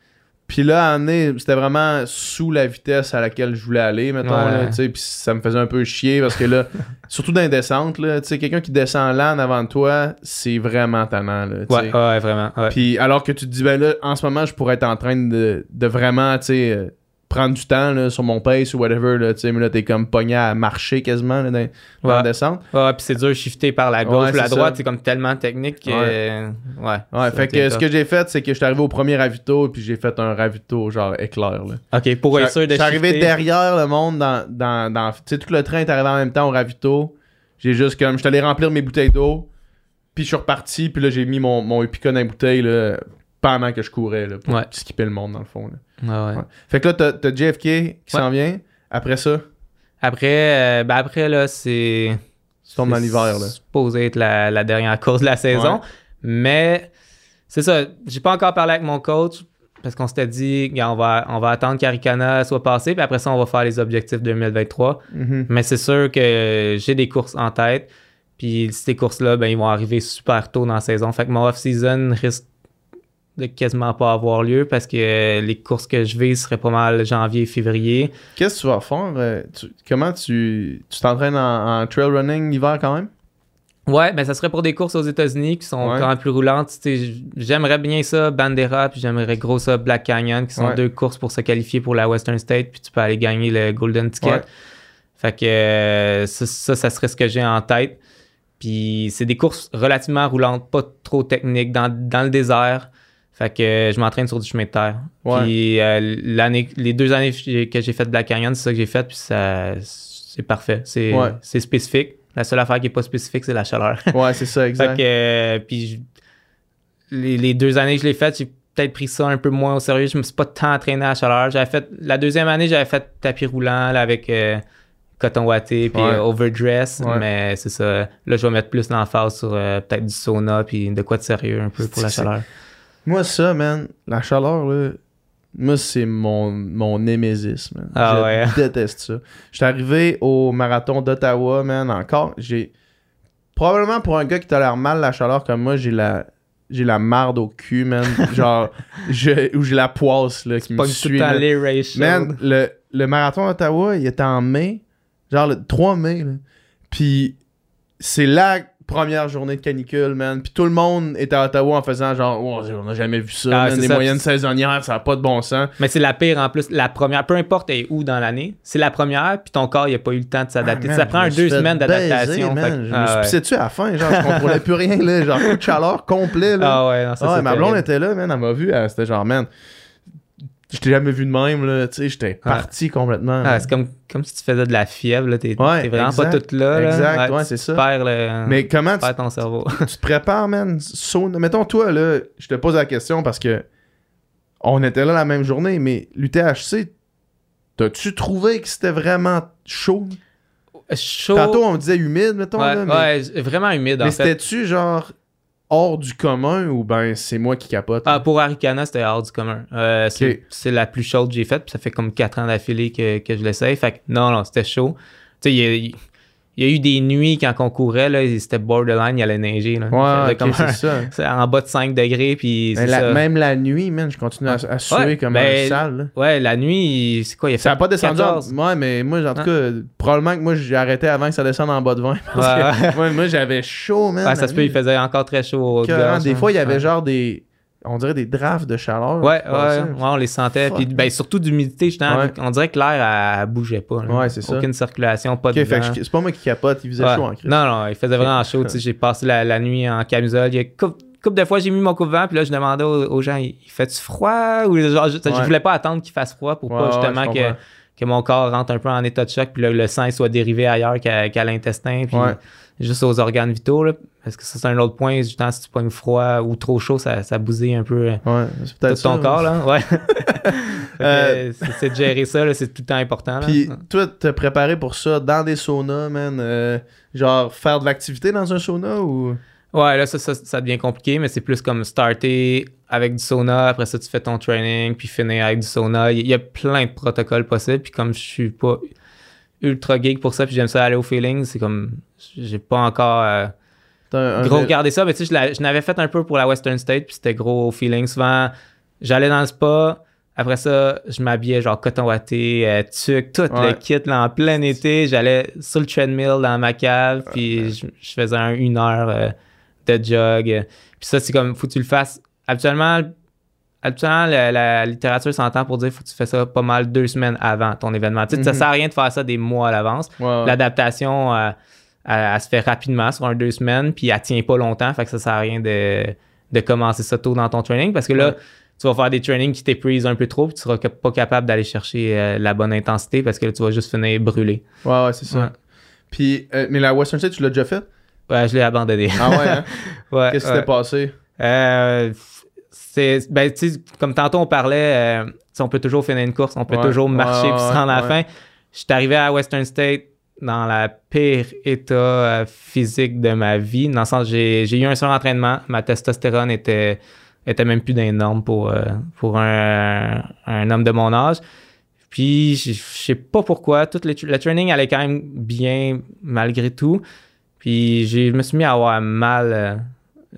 Puis là, à c'était vraiment sous la vitesse à laquelle je voulais aller, mettons. Là, puis ça me faisait un peu chier parce que là, surtout dans les descentes, là, quelqu'un qui descend là en avant de toi, c'est vraiment tannant. Là, ouais, ouais, vraiment. Puis alors que tu te dis, ben là, en ce moment, je pourrais être en train de, de vraiment, tu sais euh, prendre du temps là, sur mon pace ou whatever, là, mais là, t'es comme pogné à marcher quasiment là, dans, la descente. Ouais, puis c'est dur de shifter par la gauche ou la droite, c'est comme tellement technique que... Ouais, ouais, fait que ce que j'ai fait, c'est que je suis arrivé au premier ravito, puis j'ai fait un ravito genre éclair, là. OK, pour être sûr de Je suis arrivé derrière le monde dans... dans, dans tu sais, tout le train est arrivé en même temps au ravito. J'ai juste comme... Je suis allé remplir mes bouteilles d'eau, puis je suis reparti, puis là, j'ai mis mon, mon Epica dans les bouteilles, là, pendant que je courais, là, pour skipper le monde, dans le fond, là. Ah ouais. Fait que là, t'as, as JFK qui s'en vient. Après ça? Après, euh, ben après, là, c'est. Tu tombes dans l'hiver, là. supposé être la, la, dernière course de la saison. Mais c'est ça. J'ai pas encore parlé avec mon coach parce qu'on s'était dit, on va, on va attendre qu'Aricana soit passé, puis après ça, on va faire les objectifs 2023. Mm-hmm. Mais c'est sûr que j'ai des courses en tête. Puis ces courses-là, ben, ils vont arriver super tôt dans la saison. Fait que mon off-season risque de quasiment pas avoir lieu parce que les courses que je vais seraient pas mal janvier, février. Qu'est-ce que tu vas faire? Euh, comment tu t'entraînes en, trail running l'hiver quand même? Ouais, ben ça serait pour des courses aux États-Unis qui sont quand même plus roulantes. J'aimerais bien ça, Bandera, puis j'aimerais gros ça, Black Canyon, qui sont deux courses pour se qualifier pour la Western State, puis tu peux aller gagner le Golden Ticket. Fait que euh, ça, ça, serait ce que j'ai en tête. Puis c'est des courses relativement roulantes, pas trop techniques, dans, dans le désert. Fait que euh, je m'entraîne sur du chemin de terre. Puis euh, l'année, les deux années que j'ai fait Black Canyon, c'est ça que j'ai fait, puis ça, c'est parfait. C'est, c'est spécifique. La seule affaire qui n'est pas spécifique, c'est la chaleur. ouais, c'est ça, exact. Fait que, euh, puis les, deux années que je l'ai fait, j'ai peut-être pris ça un peu moins au sérieux. Je me suis pas tant entraîné à la chaleur. J'avais fait, la deuxième année, j'avais fait tapis roulant là, avec coton watté puis overdress. Mais c'est ça. Là, je vais mettre plus l'emphase sur peut-être du sauna puis de quoi de sérieux un peu pour la chaleur. Moi, ça, man, la chaleur, là, moi, c'est mon, mon némésis, man. Ah ouais. Je déteste ça. J'étais arrivé au marathon d'Ottawa, man, encore. J'ai. Probablement pour un gars qui l'air mal la chaleur comme moi, j'ai la. J'ai la marde au cul, man. Genre, je, ou j'ai la poisse, là, qui me suit. Man, le, le marathon d'Ottawa, il était en mai. Genre, le 3 mai, là. Puis, c'est là première journée de canicule, man. Puis tout le monde était à Ottawa en faisant genre, oh, on n'a jamais vu ça, ah, Les moyennes saisonnières, ça n'a pas de bon sens. Mais c'est la pire en plus. La première, peu importe où dans l'année, c'est la première, puis ton corps, il n'a pas eu le temps de s'adapter. Ah, ça prend deux semaines d'adaptation. Je me ah, suis pissé à la fin, genre, je contrôlais plus rien, là. Genre, coup de chaleur complet, là. Ah ouais, non, ça, ah, ma blonde était là, man. Elle m'a vu, c'était genre, man je t'ai jamais vu de même, là, tu sais, j'étais parti complètement. Ah, c'est comme, comme si tu faisais de la fièvre, là, t'es vraiment pas tout là. Exact, ouais, c'est ça. Perds, le, Mais comment tu, perds ton cerveau. tu te prépares, man, mettons toi, là, je te pose la question parce que on était là la même journée, mais l'UTHC, t'as-tu trouvé que c'était vraiment chaud? Chaud. Tantôt, on disait humide, mettons. ouais, là, mais ouais, vraiment humide, mais c'était-tu genre hors du commun ou ben c'est moi qui capote? Ah, pour Arikana, c'était hors du commun. Euh, c'est-. C'est la plus chaude que j'ai faite, puis ça fait comme 4 ans d'affilée que, que je l'essaye. Fait que non, non, c'était chaud. Tu sais, il y a, eu des nuits quand on courait, là, c'était borderline, il allait neiger. Là. Il ouais, faisait ok, comme c'est ça. c'est en bas de 5 degrés, puis la- ça. même la nuit, man, je continue à, à suer Ouais, comme ben, un sale. là. Ouais, la nuit, c'est quoi? Il a Ça n'a pas descendu. en- 14. Ouais, mais moi, en tout Hein? cas, probablement que moi, j'ai arrêté avant que ça descende en bas de 20. Parce Ouais. que moi, moi, j'avais chaud, man. Ouais, ça la se peut, il faisait encore très chaud au Des hein. fois, il y avait genre des. On dirait des drafts de chaleur. Ouais, ouais, ouais, on les sentait. Fuck, Puis, ben, surtout d'humidité, justement. Ouais. On dirait que l'air, elle, elle bougeait pas. là. Ouais, c'est ça. Aucune circulation, pas Ok, de vent. c'est pas moi qui capote, il faisait chaud en crise. Non, non, il faisait vraiment chaud. J'ai passé la, la nuit en camisole. Il y a couple, couple de fois, j'ai mis mon coupe-vent, puis là, je demandais aux, aux gens, il fait-tu froid? Ou genre, je, je voulais pas attendre qu'il fasse froid pour pas justement que, que mon corps rentre un peu en état de choc, puis là, le sang soit dérivé ailleurs qu'à l'intestin, puis. Juste aux organes vitaux. Là, parce que ça, c'est un autre point. Justement, si tu pognes froid ou trop chaud, ça, ça bousille un peu. euh, Ouais, tout ton ça, corps, là. Ouais. Euh, c'est- de gérer ça, là, c'est tout le temps important. là. Puis toi, te préparer pour ça dans des saunas, man. euh, genre faire de l'activité dans un sauna ou? Ouais, là, ça, ça, ça devient compliqué, mais c'est plus comme starter avec du sauna, après ça, tu fais ton training, puis finir avec du sauna. Il y a plein de protocoles possibles, puis comme je suis pas ultra geek pour ça, puis j'aime ça aller au feeling, c'est comme, j'ai pas encore euh, un- gros regardé ça, mais tu sais, je n'avais fait un peu pour la Western State, puis c'était gros au feeling. Souvent, j'allais dans le spa, après ça, je m'habillais genre coton watté, euh, tuc, tout Ouais. le kit là, en plein été. J'allais sur le treadmill dans ma cave, puis je, je faisais un- une heure euh, de jog. Puis ça, c'est comme, faut que tu le fasses. Habituellement, habituellement la, la littérature s'entend pour dire faut que tu fais ça pas mal deux semaines avant ton événement. Tu sais, ça Mhm. sert à rien de faire ça des mois à l'avance. L'adaptation, euh, elle, elle se fait rapidement sur un deux semaines, puis elle tient pas longtemps, fait que ça sert à rien de, de commencer ça tôt dans ton training, parce que là, Ouais. tu vas faire des trainings qui t'épuisent un peu trop, puis tu seras pas capable d'aller chercher euh, la bonne intensité, parce que là, tu vas juste finir brûlé. Ouais, ouais, c'est ça. Ouais. Puis, euh, mais la Western State, tu l'as déjà fait? Ouais, je l'ai abandonné. Ah ouais, hein? Ouais, Qu'est-ce qui s'était passé? Euh, c'est ben comme tantôt on parlait euh, on peut toujours finir une course on peut Ouais, toujours marcher ouais, puis se rendre à la fin. Je suis arrivé à Western State dans la pire état euh, physique de ma vie dans le sens j'ai eu un surentraînement ma testostérone était était même plus normes pour euh, pour un, un homme de mon âge. Puis je je sais pas pourquoi tout le, le training allait quand même bien malgré tout. Puis je me suis mis à avoir mal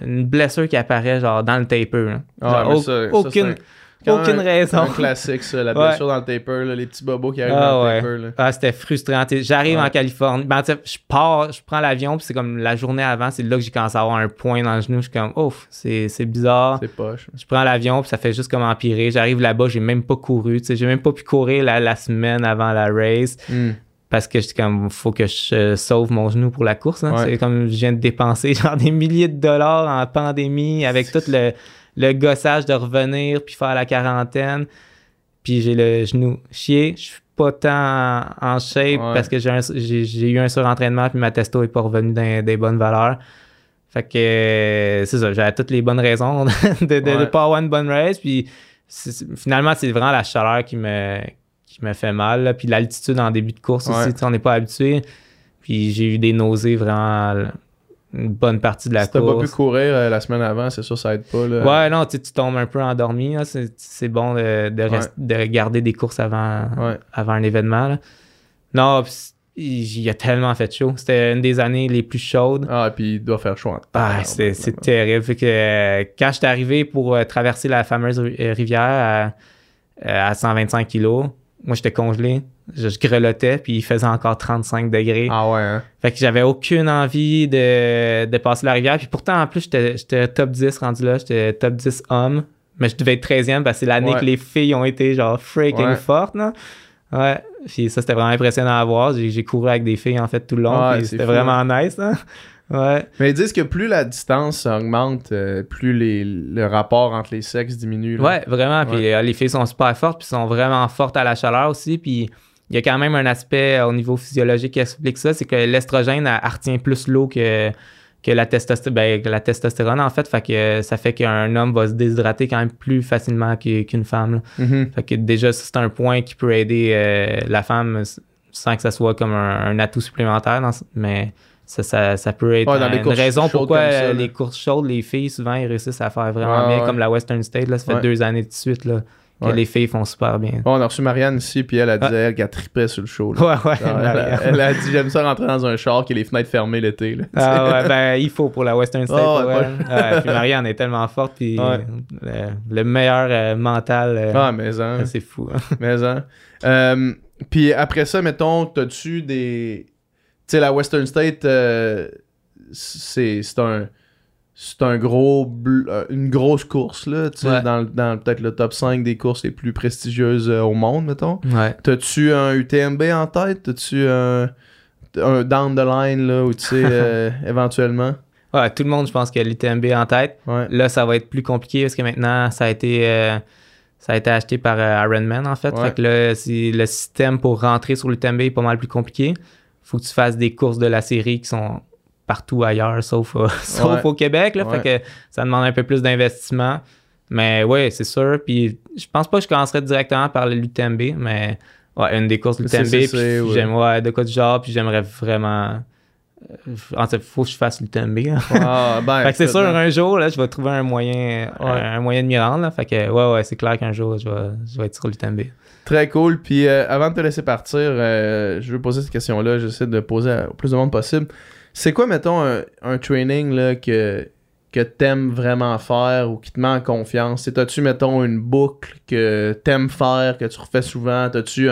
une blessure qui apparaît genre dans le taper. là. Ah, Genre, mais au- ça- aucune c'est un- aucune raison. Un classique, ça, la Ouais. blessure dans le taper, là, les petits bobos qui arrivent Ah dans le ouais. taper. Là. Ah, c'était frustrant. J'arrive Ouais. en Californie. Ben, je pars, je prends l'avion, puis c'est comme la journée avant, c'est là que j'ai commencé à avoir un point dans le genou. Je suis comme, ouf, c'est bizarre. C'est poche. Je prends l'avion, puis ça fait juste comme empirer. J'arrive là-bas, j'ai même pas couru. J'ai même pas pu courir la, la semaine avant la race. Hmm. Parce que j'étais comme faut que je sauve mon genou pour la course. hein. Ouais. C'est comme je viens de dépenser genre des milliers de dollars en pandémie avec tout le, le gossage de revenir puis faire la quarantaine. Puis j'ai le genou chier. Je suis pas tant en shape Ouais. parce que j'ai eu un surentraînement puis ma testo est pas revenue dans des bonnes valeurs. Fait que c'est ça, j'avais toutes les bonnes raisons de, Ouais. pas avoir une bonne race. Puis finalement, c'est vraiment la chaleur qui me, qui me fait mal. là. Puis l'altitude en début de course Ouais. aussi, on n'est pas habitué. Puis j'ai eu des nausées vraiment une bonne partie de la Si t'as pas pu course. courir euh, la semaine avant, c'est sûr ça aide pas. Là. Ouais, non, tu tombes un peu endormi. C'est bon de, de, rest- de garder des courses avant, Ouais. avant un événement. là. Non, il y a tellement fait chaud. C'était une des années les plus chaudes. Ah, puis il doit faire chaud en Ah, c'est terrible. Fait que, euh, quand je suis arrivé pour euh, traverser la fameuse euh, rivière à, à 125 kilos, moi j'étais congelé. Je, je grelottais, puis il faisait encore 35 degrés. Ah ouais, hein? Fait que j'avais aucune envie de, de passer la rivière. Puis pourtant, en plus, j'étais top 10 rendu là. J'étais top 10 homme. Mais je devais être 13e parce que c'est l'année Ouais. que les filles ont été genre freaking Ouais. fortes. Là. Ouais. Puis ça, c'était vraiment impressionnant à voir. J'ai couru avec des filles en fait tout le long. Ouais, puis c'est c'était vraiment nice. Hein? Ouais. Mais ils disent que plus la distance augmente, euh, plus les, le rapport entre les sexes diminue. là. Ouais, vraiment. Puis Ouais. euh, les filles sont super fortes, puis sont vraiment fortes à la chaleur aussi. Puis il y a quand même un aspect euh, au niveau physiologique qui explique ça, c'est que l'estrogène, retient plus l'eau que, que la, testostérone, ben, la testostérone, en fait. Fait que ça fait qu'un homme va se déshydrater quand même plus facilement qu'une femme. Mhm. Fait que déjà, c'est un point qui peut aider euh, la femme sans que ça soit comme un, un atout supplémentaire. dans mais ça, ça, ça peut être Ouais, une raison pourquoi ça, euh, les courses chaudes, les filles, souvent, ils réussissent à faire vraiment bien, ouais. comme la Western State. Là, ça fait Ouais. deux années de suite là, que les filles font super bien. On a reçu Marianne ici, puis elle, elle disait elle, qu'elle tripait sur le show. là. Ouais, ouais. Elle, a dit J'aime ça rentrer dans un char qui a les fenêtres fermées l'été. Ah ouais, ben il faut pour la Western State. Ah puis Marianne est tellement forte, puis euh, le meilleur euh, mental, euh, Ah, mais hein. c'est fou. Mais hein. Euh, puis après ça, mettons, t'as-tu des. Tu sais, la Western State, euh, c'est c'est un. C'est un gros. euh, Une grosse course, là. Tu sais, Ouais. dans, dans peut-être le top 5 des courses les plus prestigieuses euh, au monde, mettons. Ouais. T'as-tu un UTMB en tête? T'as-tu un. Un down the line, là, où tu sais, euh, éventuellement? Ouais, tout le monde, je pense, que l'UTMB en tête. Ouais. Là, ça va être plus compliqué parce que maintenant, ça a été, euh, ça a été acheté par Ironman, en fait. Ouais. Fait que là, c'est- le système pour rentrer sur l'UTMB est pas mal plus compliqué. Faut que tu fasses des courses de la série qui sont partout ailleurs, sauf, euh, sauf Ouais. au Québec. Là, Ouais. Fait que ça demande un peu plus d'investissement. Mais ouais, c'est sûr. Puis je pense pas que je commencerai directement par l'UTMB, mais ouais, une des courses de l'UTMB. Puis c'est- ouais. j'aime, ouais, de quoi du genre. Puis j'aimerais vraiment. euh, En fait, faut que je fasse l'UTMB. Ah, ben, Fait que c'est sûr, hein. un jour, là, je vais trouver un moyen, un moyen de m'y rendre. Là. Fait que, ouais, ouais, c'est clair qu'un jour, je vais, je vais être sur l'UTMB. Très cool. Puis euh, avant de te laisser partir, euh, je veux poser cette question-là. J'essaie de poser au plus de monde possible. C'est quoi, mettons, un, training là, que, que t'aimes vraiment faire ou qui te met en confiance? T'as-tu, mettons, une boucle que t'aimes faire, que tu refais souvent? T'as-tu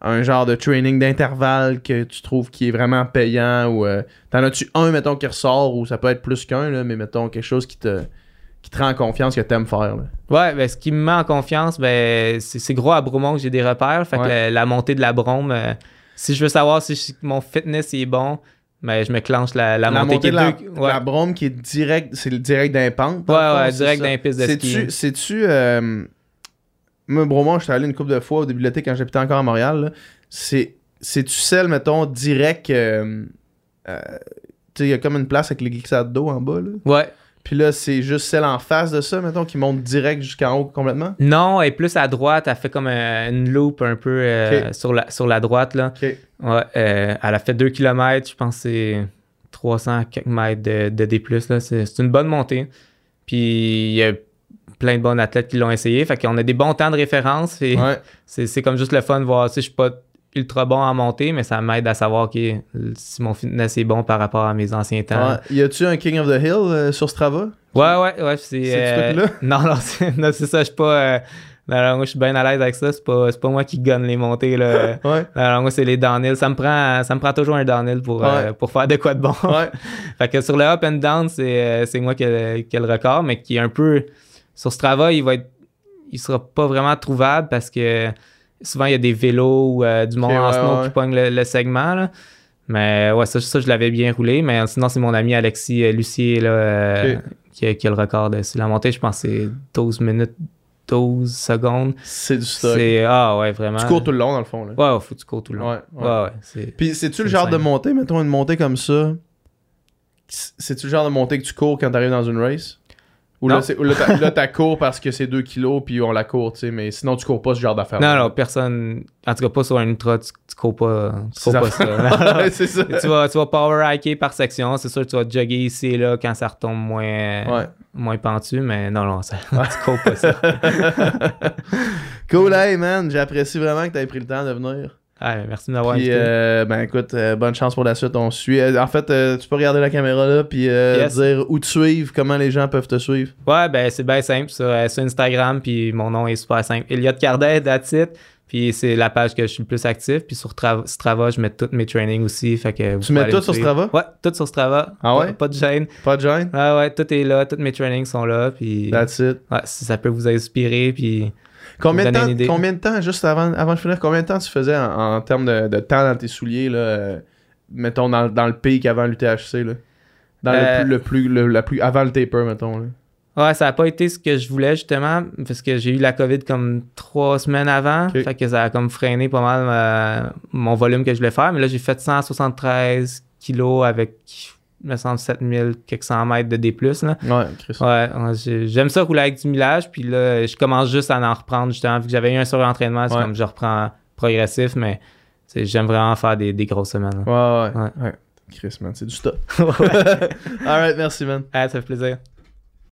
un, genre de training d'intervalle que tu trouves qui est vraiment payant? Ou euh, t'en as-tu un, mettons, qui ressort ou ça peut être plus qu'un, mais mettons, quelque chose qui te, qui te rend en confiance que t'aimes faire? Là. Ouais, ben, ce qui me met en confiance, ben, c'est gros à Bromont que j'ai des repères. Fait que Ouais. la, la montée de la Brome, euh, si je veux savoir si je- mon fitness est bon, ben, je me clenche la, la, La montée, qui est de la, deux- la ouais. brome qui est direct, c'est le direct d'un pente. Ouais, fond, ouais, direct les pistes de ski. C'est-tu, euh, moi, Bromont, j'étais allé une couple de fois au début de l'été quand j'habitais encore à Montréal. C'est, c'est-tu celle, mettons, direct, euh, euh, tu sais, il y a comme une place avec les glissades d'eau en bas, là? Ouais. Puis là, c'est juste celle en face de ça, mettons, qui monte direct jusqu'en haut complètement? Non, elle est plus à droite. Elle fait comme un- une loop un peu euh, sur, la, sur la droite. Là. Ok. Ouais, euh, elle a fait 2 km, je pense que c'est 300 quelques mètres de, de D+. là. C'est une bonne montée. Puis il y a plein de bons athlètes qui l'ont essayé. Fait qu'on a des bons temps de référence. Et Ouais. c'est c'est comme juste le fun de voir. Tu sais, je suis pas ultra bon à monter, mais ça m'aide à savoir ok, si mon fitness est bon par rapport à mes anciens temps. Y a-tu un King of the Hill euh, sur Strava? Ouais, ouais, ouais. C'est C'est ce euh, truc-là? Non, non, c'est non, c'est ça. Je suis pas. euh, non, non, moi, je suis bien à l'aise avec ça. C'est pas, c'est pas moi qui gonne les montées. Là. Ouais. Alors moi, c'est les downhill. Ça me prend, ça me prend toujours un downhill pour, euh, Ouais. pour faire de quoi de bon. Ouais. fait que sur le up and down, c'est, euh, c'est moi qui ai, le- qui ai le record, mais qui est un peu. Sur Strava, il va être. Il sera pas vraiment trouvable parce que souvent il y a des vélos ou euh, du monde en ouais, snow ouais. qui pognent le, le segment. là. Mais ouais, ça, ça, je l'avais bien roulé. Mais sinon, c'est mon ami Alexis euh, Lucier là, euh, qui, a, qui a le record de la montée. Je pense que c'est 12 minutes, 12 secondes. C'est du stock. Ah ouais, vraiment. Tu cours tout le long, dans le fond. Là. Ouais, faut que tu cours tout le long. Ouais, ouais. Ouais, ouais. c'est- Puis c'est-tu le genre de montée, mettons une montée comme ça, c'est-tu le genre de montée que tu cours quand t'arrives dans une race? Ou là, Non. c'est- ou là, t'as- là, t'as cours parce que c'est 2 kilos puis on la court, tu sais, mais sinon tu cours pas ce genre d'affaire. Non, non, personne. En tout cas, pas sur un ultra, tu, tu cours pas, tu cours pas ça. C'est tu, vas, tu vas power hiker par section. C'est sûr que tu vas jogger ici et là quand ça retombe moins, Ouais. moins pentu, mais non, non, ça, tu cours pas ça. Cool, hey man, j'apprécie vraiment que t'aies pris le temps de venir. Ah, merci de m'avoir invité. euh, ben écoute, euh, bonne chance pour la suite, on suit. Euh, en fait, tu peux regarder la caméra là, puis Yes. dire où te suivre, comment les gens peuvent te suivre. Ouais, ben c'est bien simple. Sur, euh, sur Instagram, puis mon nom est super simple. Elliot Cardet, that's it. Puis c'est la page que je suis le plus actif. Puis sur Tra- Strava, je mets tous mes trainings aussi. Fait que vous Tu mets tout sur. Strava? Ouais, tout sur Strava. Ah ouais? Pas, pas de gêne. Pas de gêne? Ouais, ouais, tout est là. Tous mes trainings sont là. Puis That's it. ouais, si ça peut vous inspirer. Puis Combien de, temps, une idée. combien de temps, juste avant, avant de finir, combien de temps tu faisais en, en termes de, de temps dans tes souliers, là, euh, mettons dans, dans le pic avant l'UTHC, là? Dans Euh, le plus, le plus, le- la plus, avant le taper, mettons, là. Ouais, ça n'a pas été ce que je voulais justement, parce que j'ai eu la COVID comme trois semaines avant. Fait que ça a comme freiné pas mal ma- mon volume que je voulais faire. Mais là, j'ai fait 173 kilos avec me semble 7000 quelques cent mètres de D+. Là. Ouais, Chris. Ouais, ouais, j'ai- j'aime ça rouler avec du millage, puis là, je commence juste à en reprendre, justement, vu que j'avais eu un surentraînement, c'est Ouais. comme je reprends progressif, mais j'aime vraiment faire des, des grosses semaines. là. Ouais, ouais. Ouais. Chris, man, c'est du. Ouais. Alright, merci, man. Ah, ça fait plaisir.